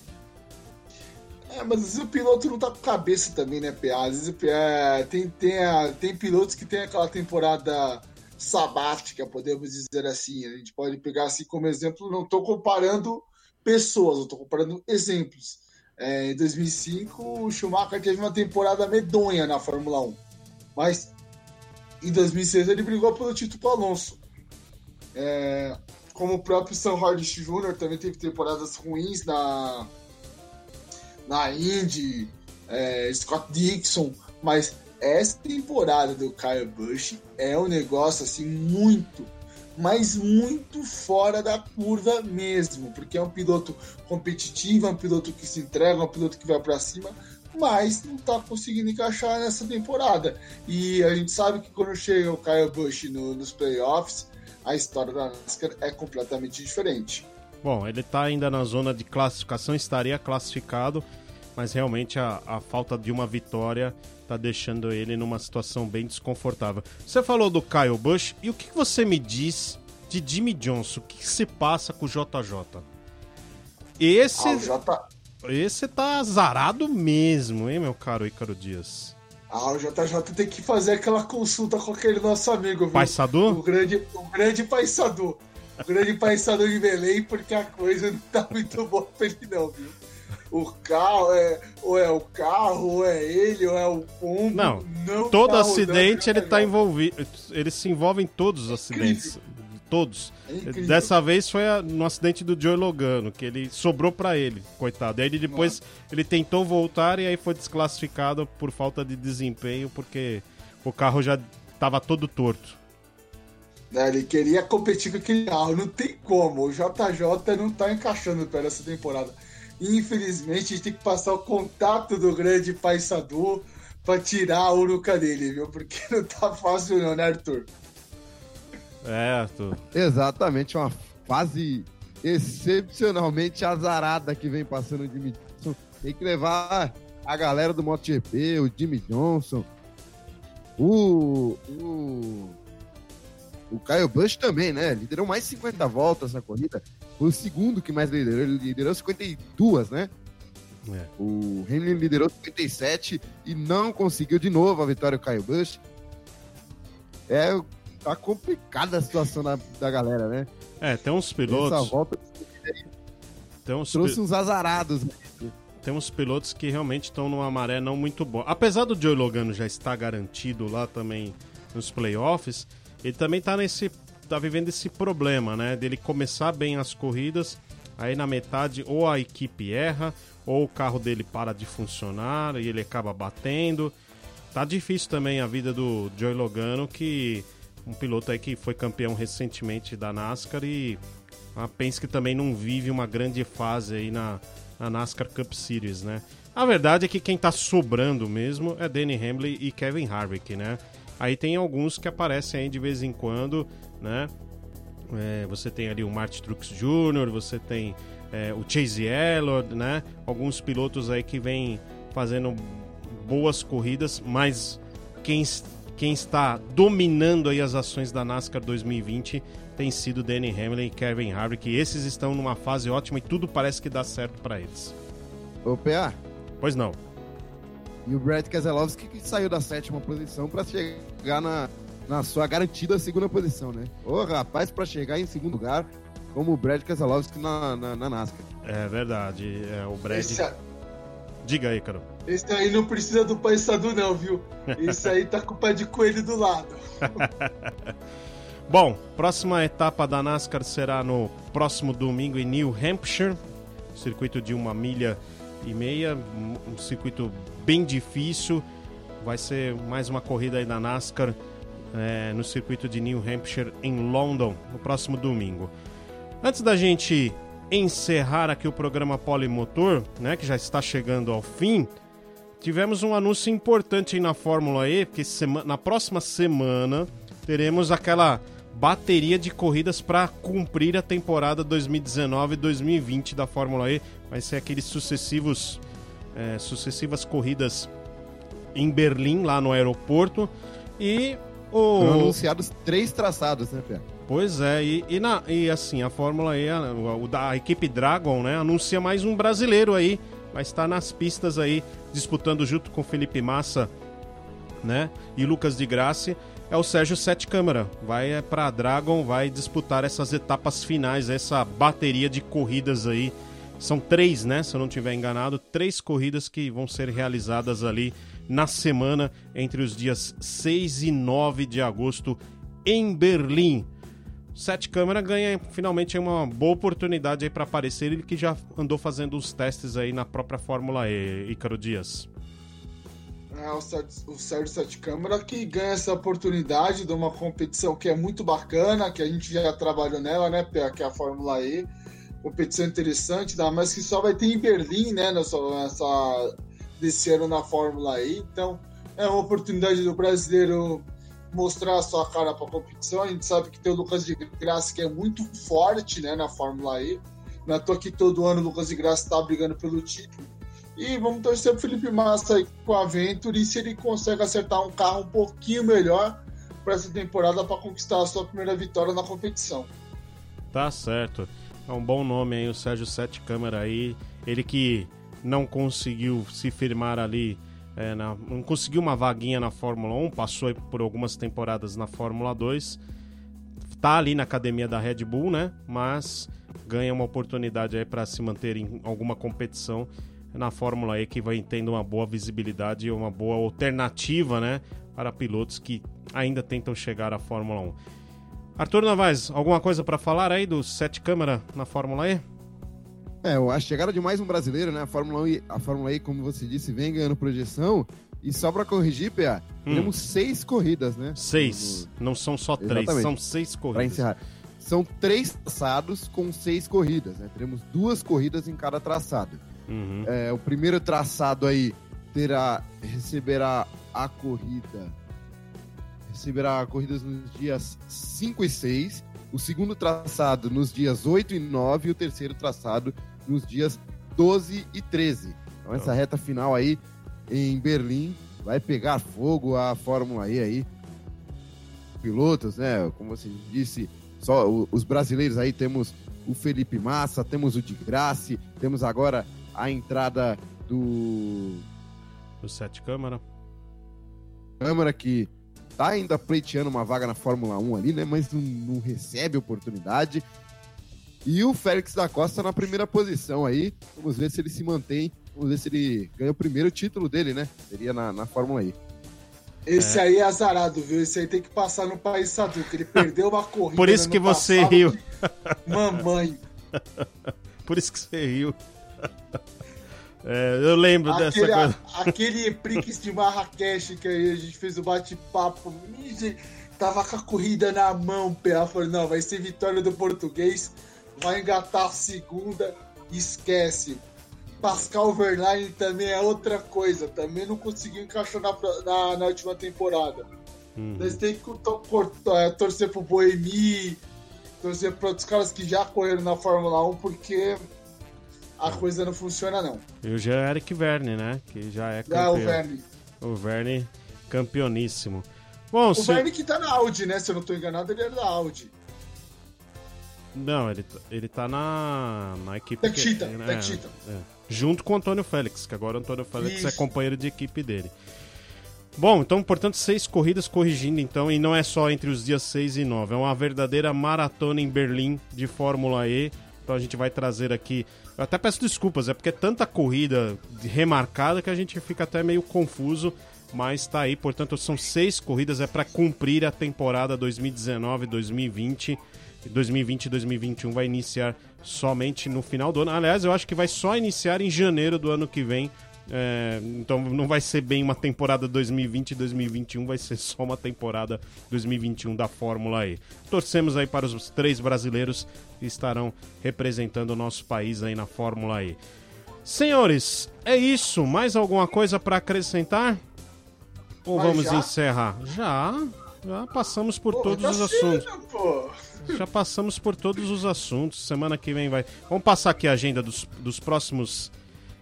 É, mas às vezes o piloto não tá com cabeça também, né, PA? Às vezes é, tem, tem, tem pilotos que tem aquela temporada sabática, podemos dizer assim. A gente pode pegar assim como exemplo, não tô comparando pessoas, eu tô comparando exemplos. É, em 2005, o Schumacher teve uma temporada medonha na Fórmula 1. Mas em 2006 ele brigou pelo título com Alonso. É, como o próprio Sam Hardish Jr. também teve temporadas ruins na, na Indy, é, Scott Dixon, mas essa temporada do Kyle Busch é um negócio assim muito, mas muito fora da curva mesmo, porque é um piloto competitivo, é um piloto que se entrega, é um piloto que vai para cima, mas não está conseguindo encaixar nessa temporada. E a gente sabe que quando chega o Kyle Busch no, nos playoffs, a história da NASCAR é completamente diferente. Bom, ele está ainda na zona de classificação, estaria classificado, mas realmente a, a falta de uma vitória tá deixando ele numa situação bem desconfortável. Você falou do Kyle Busch, e o que você me diz de Jimmy Johnson? O que se passa com o JJ? Esse. Ah, J... esse tá azarado mesmo, hein, meu caro Ícaro Dias? Ah, o JJ tem que fazer aquela consulta com aquele nosso amigo, viu? Paissador? O grande, o grande Paissador. O grande Paissador de Belém, porque a coisa não tá muito boa pra ele não, viu? O carro é. Ou é o carro, ou é ele, ou é o pombo. Não, não todo tá acidente rodando, ele tá envolvido. Ele se envolve em todos os acidentes. Todos. É. Dessa vez foi a- no acidente do Joey Logano, que ele sobrou pra ele, coitado. Aí ele depois ele tentou voltar e aí foi desclassificado por falta de desempenho, porque o carro já tava todo torto. né, ele queria competir com aquele carro, não tem como. O JJ não tá encaixando para essa temporada. Infelizmente, a gente tem que passar o contato do grande Paissador pra tirar a uruca dele, viu? Porque não tá fácil não, né, Arthur? É, Arthur. Exatamente, uma fase excepcionalmente azarada que vem passando o Jimmy Johnson. Tem que levar a galera do MotoGP, o Jimmy Johnson, o. o. O Kyle Busch também, né? Liderou mais 50 voltas na corrida. Foi o segundo que mais liderou. Ele liderou 52, né? É. O Hamlin liderou 57 e não conseguiu de novo a vitória o Kyle Busch. É, tá complicada a situação da, da galera, né? É, tem uns Essa pilotos. volta Tem uns, trouxe pi- uns azarados. tem uns pilotos que realmente estão numa maré não muito boa. Apesar do Joey Logano já estar garantido lá também nos playoffs, ele também tá nesse. Tá vivendo esse problema, né? Dele começar bem as corridas, aí na metade ou a equipe erra, ou o carro dele para de funcionar e ele acaba batendo. Tá difícil também a vida do Joey Logano, que um piloto aí que foi campeão recentemente da NASCAR e a Penske também não vive uma grande fase aí na, na NASCAR Cup Series, né? A verdade é que quem tá sobrando mesmo é Danny Hamlin e Kevin Harvick, né? Aí tem alguns que aparecem aí de vez em quando, né? É, você tem ali o Martin Truex Jr., você tem é, o Chase Elliott, né? Alguns pilotos aí que vêm fazendo boas corridas, mas quem, quem está dominando aí as ações da NASCAR 2020 tem sido Danny Hamlin e Kevin Harvick. E esses estão numa fase ótima e tudo parece que dá certo para eles. Ô, PA, Pois não. e o Brad Keselowski que saiu da sétima posição para chegar na, na sua garantida segunda posição, né? Ô, rapaz, para chegar em segundo lugar, como o Brad Keselowski na, na, na NASCAR. É verdade. É, o Brad. Esse, Diga aí, Carol. esse aí não precisa do Paissador não, viu? Esse aí tá com o pé de coelho do lado. Bom, próxima etapa da NASCAR será no próximo domingo em New Hampshire, circuito de uma milha e meia, um circuito bem difícil. Vai ser mais uma corrida aí da NASCAR é, no circuito de New Hampshire em London no próximo domingo. Antes da gente encerrar aqui o programa Polimotor, né, que já está chegando ao fim, tivemos um anúncio importante aí na Fórmula E, porque na próxima semana teremos aquela bateria de corridas para cumprir a temporada 2019-2020 da Fórmula E. Vai ser aqueles sucessivos é, sucessivas corridas em Berlim, lá no aeroporto. E o. Foram anunciados três traçados, né, PA? Pois é, e, e, na, e assim, a Fórmula E, a, o da- a equipe Dragon, né, anuncia mais um brasileiro aí, vai estar nas pistas aí, disputando junto com Felipe Massa, né, e Lucas de Grassi, é o Sérgio Sete Câmara, vai é, pra Dragon, vai disputar essas etapas finais, essa bateria de corridas aí, são três, né, se eu não estiver enganado, três corridas que vão ser realizadas ali na semana entre os dias 6 e 9 de agosto em Berlim. Sete Câmara ganha finalmente uma boa oportunidade aí para aparecer, ele que já andou fazendo os testes aí na própria Fórmula E, Ícaro Dias. É o Sérgio, o Sérgio Sete Câmara que ganha essa oportunidade de uma competição que é muito bacana, que a gente já trabalhou nela, né? Que é a Fórmula E. Competição interessante, ainda mais que só vai ter em Berlim, né, nessa, nessa, desse ano na Fórmula E. Então, é uma oportunidade do brasileiro mostrar a sua cara para a competição. A gente sabe que tem o Lucas de Graça, que é muito forte, né, na Fórmula E. Não é que todo ano o Lucas de Graça está brigando pelo título. E vamos torcer pro Felipe Massa aí com a Venturi se ele consegue acertar um carro um pouquinho melhor para essa temporada para conquistar a sua primeira vitória na competição. Tá certo. É um bom nome aí, o Sérgio Sete Câmara aí. Ele que não conseguiu se firmar ali, é, na, não conseguiu uma vaguinha na Fórmula 1, passou por algumas temporadas na Fórmula 2, tá ali na academia da Red Bull, né? Mas ganha uma oportunidade aí para se manter em alguma competição na Fórmula E que vai tendo uma boa visibilidade e uma boa alternativa, né, para pilotos que ainda tentam chegar à Fórmula 1. Arthur Novaes, alguma coisa para falar aí do sete câmara na Fórmula E? É, a chegada de mais um brasileiro, né? A Fórmula E, a Fórmula E, como você disse, vem ganhando projeção. E só para corrigir, PA, hum. temos seis corridas, né? Seis. No... Não são só três, Exatamente. são seis corridas. Para encerrar. São três traçados com seis corridas, né? Teremos duas corridas em cada traçado. Uhum. É, o primeiro traçado aí terá, receberá a corrida. Receberá corridas nos dias 5 e 6. O segundo traçado nos dias 8 e 9. E o terceiro traçado nos dias 12 e 13. Então, essa reta final aí em Berlim vai pegar fogo a Fórmula E aí. Pilotos, né? Como você disse, só os brasileiros aí temos o Felipe Massa, temos o de Grace, temos agora a entrada do. Do Sete Câmara. Câmara que tá ainda pleiteando uma vaga na Fórmula 1 ali, né? Mas não, não recebe oportunidade. E o Félix da Costa na primeira posição aí. Vamos ver se ele se mantém. Vamos ver se ele ganha o primeiro título dele, né? Seria na, na Fórmula E. Esse é. aí é azarado, viu? Esse aí tem que passar no país Sadu, que ele perdeu uma corrida. Por isso que você riu. Mamãe. Por isso que você riu. É, eu lembro aquele, dessa coisa. Aquele Prix de Marrakech que a gente fez o bate-papo. Tava com a corrida na mão, PA. Falei, não, vai ser vitória do português. Vai engatar a segunda. Esquece. Pascal Verlaine também é outra coisa. Também não conseguiu encaixar na, na, na última temporada. Uhum. Nós temos que é, torcer pro Boemi, torcer para outros caras que já correram na Fórmula 1, porque a coisa não funciona, não. E o já Eric Verne, né? Que já é campeão. Ah, o Verne. O Verne, campeoníssimo. Bom, o se... Verne que tá na Audi, né? Se eu não tô enganado, ele é da Audi. Não, ele, tá, ele tá na, na equipe. Tech Cheetah, né, é, é, junto com o Antônio Félix, que agora o Antônio Félix é Isso. é companheiro de equipe dele. Bom, então, portanto, seis corridas corrigindo, então, e não é só entre os dias 6 e 9, é uma verdadeira maratona em Berlim de Fórmula E. Então a gente vai trazer aqui. Eu até peço desculpas, é porque é tanta corrida remarcada que a gente fica até meio confuso. Mas tá aí, portanto, são seis corridas, é para cumprir a temporada 2019-2020. 2020 e 2021 vai iniciar somente no final do ano. Aliás, eu acho que vai só iniciar em janeiro do ano que vem, é, então não vai ser bem uma temporada 2020 e 2021, vai ser só uma temporada 2021 da Fórmula E. Torcemos aí para os três brasileiros que estarão representando o nosso país aí na Fórmula E. Senhores, é isso. Mais alguma coisa para acrescentar? Ou Mas vamos já? encerrar? Já, já passamos por pô, todos os assuntos. Pô. Já passamos por todos os assuntos. Semana que vem vai. Vamos passar aqui a agenda dos, dos próximos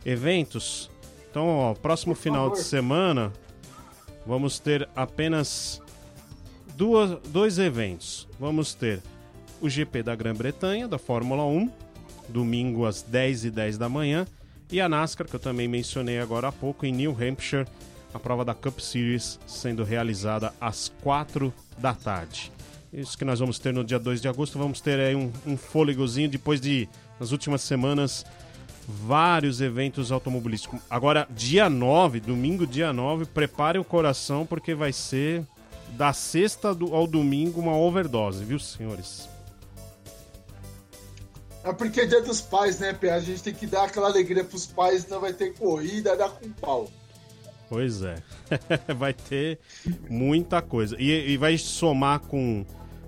eventos. Então, ó, próximo final de semana vamos ter apenas duas, dois eventos. Vamos ter o GP da Grã-Bretanha, da Fórmula 1, domingo às 10 e 10 da manhã, e a NASCAR, que eu também mencionei agora há pouco, em New Hampshire, a prova da Cup Series sendo realizada às 4 da tarde. Isso que nós vamos ter no dia 2 de agosto. Vamos ter aí um, um fôlegozinho depois de, nas últimas semanas, vários eventos automobilísticos. Agora, dia 9, domingo, dia 9, prepare o coração porque vai ser da sexta ao domingo uma overdose, viu, senhores? É porque é dia dos pais, né, Pé? A gente tem que dar aquela alegria pros pais, não vai ter corrida, dá com pau. Pois é. vai ter muita coisa. E, e vai somar com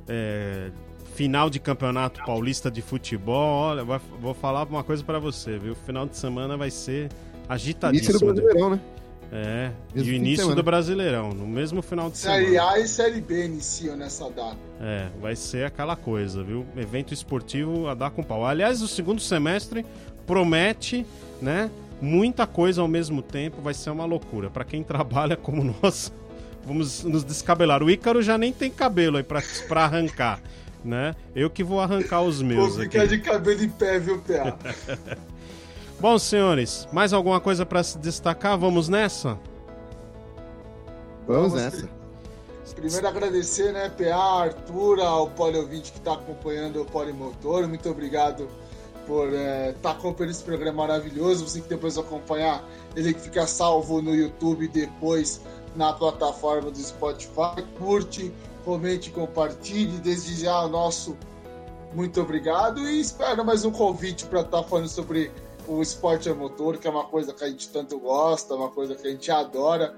é, final de campeonato paulista de futebol, olha, vou falar uma coisa para você, viu? Final de semana vai ser agitadíssimo. Início do Brasileirão, né? É, mesmo e o início do Brasileirão, no mesmo final de semana. Série A e Série B iniciam nessa data. É, vai ser aquela coisa, viu? Evento esportivo a dar com pau. Aliás, o segundo semestre promete, né? Muita coisa ao mesmo tempo, vai ser uma loucura. Para quem trabalha como nós, vamos nos descabelar. O Ícaro já nem tem cabelo aí pra, pra arrancar né? Eu que vou arrancar os meus vou ficar aqui. de cabelo em pé, viu, Pé? Bom, senhores, mais alguma coisa para se destacar? Vamos nessa? Vamos, Vamos nessa. Primeiro agradecer, né, PA, Arthur, ao Poliovinte que está acompanhando o Polimotor. Muito obrigado por estar é, tá acompanhando esse programa maravilhoso. Você que depois acompanhar, ele fica salvo no YouTube depois na plataforma do Spotify. Curte, comente, compartilhe. Desde já o nosso muito obrigado e espero mais um convite para estar tá falando sobre o esporte a motor, que é uma coisa que a gente tanto gosta, uma coisa que a gente adora.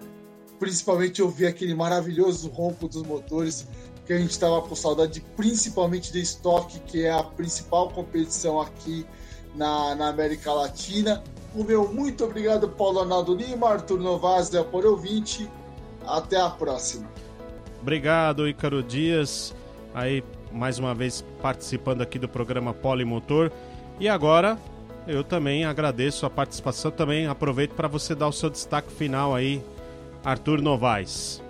Principalmente ouvir aquele maravilhoso ronco dos motores que a gente estava com saudade, principalmente de estoque, que é a principal competição aqui na, na América Latina. O meu muito obrigado, Paulo Arnaldo Lima, Arthur Novaz, por ouvinte. Até a próxima. Obrigado, Ícaro Dias, aí mais uma vez participando aqui do programa Polimotor. E agora eu também agradeço a participação, também aproveito para você dar o seu destaque final aí, Arthur Novaes.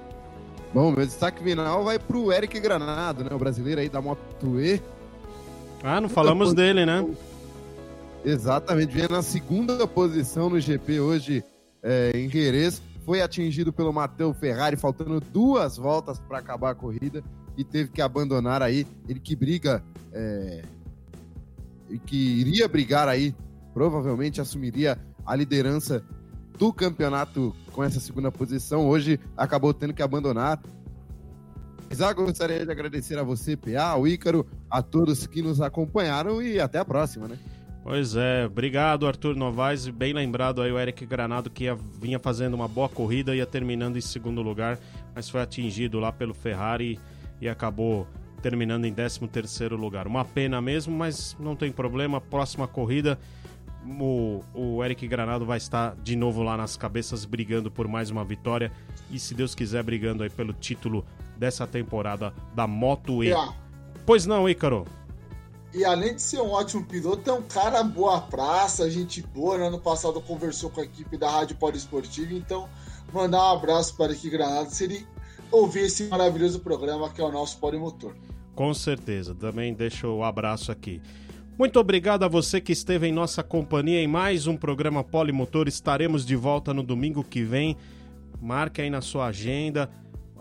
Bom, meu destaque final vai para o Eric Granado, né? O brasileiro aí da Moto E. Ah, não falamos dele, né? Exatamente, vinha na segunda posição no GP hoje é, em Jerez. Foi atingido pelo Matheus Ferrari, faltando duas voltas para acabar a corrida e teve que abandonar aí. Ele que briga, é, que iria brigar aí, provavelmente assumiria a liderança do campeonato com essa segunda posição. Hoje acabou tendo que abandonar. Mas gostaria de agradecer a você, PA, ao Ícaro, a todos que nos acompanharam e até a próxima, né? Pois é, obrigado Arthur Novaes, bem lembrado aí o Eric Granado que ia, vinha fazendo uma boa corrida, ia terminando em segundo lugar, mas foi atingido lá pelo Ferrari e acabou terminando em 13 terceiro lugar. Uma pena mesmo, mas não tem problema, próxima corrida o, o Eric Granado vai estar de novo lá nas cabeças brigando por mais uma vitória e se Deus quiser brigando aí pelo título dessa temporada da Moto E. Pois não, Ícaro? E além de ser um ótimo piloto, é um cara boa praça, gente boa. No ano passado conversou com a equipe da Rádio Poliesportiva, então mandar um abraço para Eric Granado se ele ouvir esse maravilhoso programa que é o nosso Polimotor. Com certeza, também deixo o abraço aqui. Muito obrigado a você que esteve em nossa companhia em mais um programa Polimotor. Estaremos de volta no domingo que vem. Marque aí na sua agenda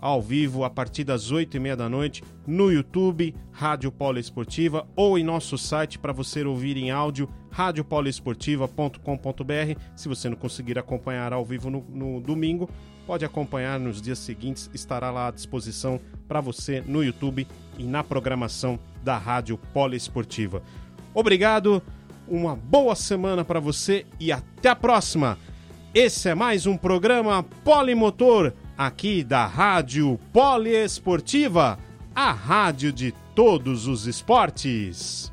ao vivo a partir das 8 e meia da noite no YouTube, Rádio Poliesportiva, ou em nosso site para você ouvir em áudio, radiopoliesportiva.com.br. Se você não conseguir acompanhar ao vivo no, no domingo, pode acompanhar nos dias seguintes, estará lá à disposição para você no YouTube e na programação da Rádio Poliesportiva. Obrigado, uma boa semana para você e até a próxima. Esse é mais um programa Polimotor aqui da Rádio Poliesportiva, a rádio de todos os esportes.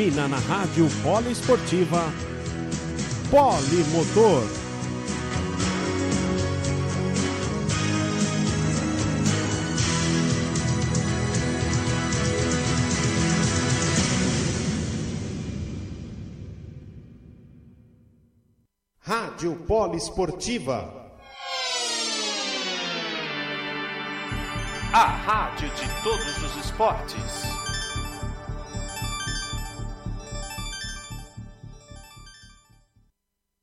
Termina na Rádio Poliesportiva Polimotor. Rádio Poliesportiva. A rádio de todos os esportes.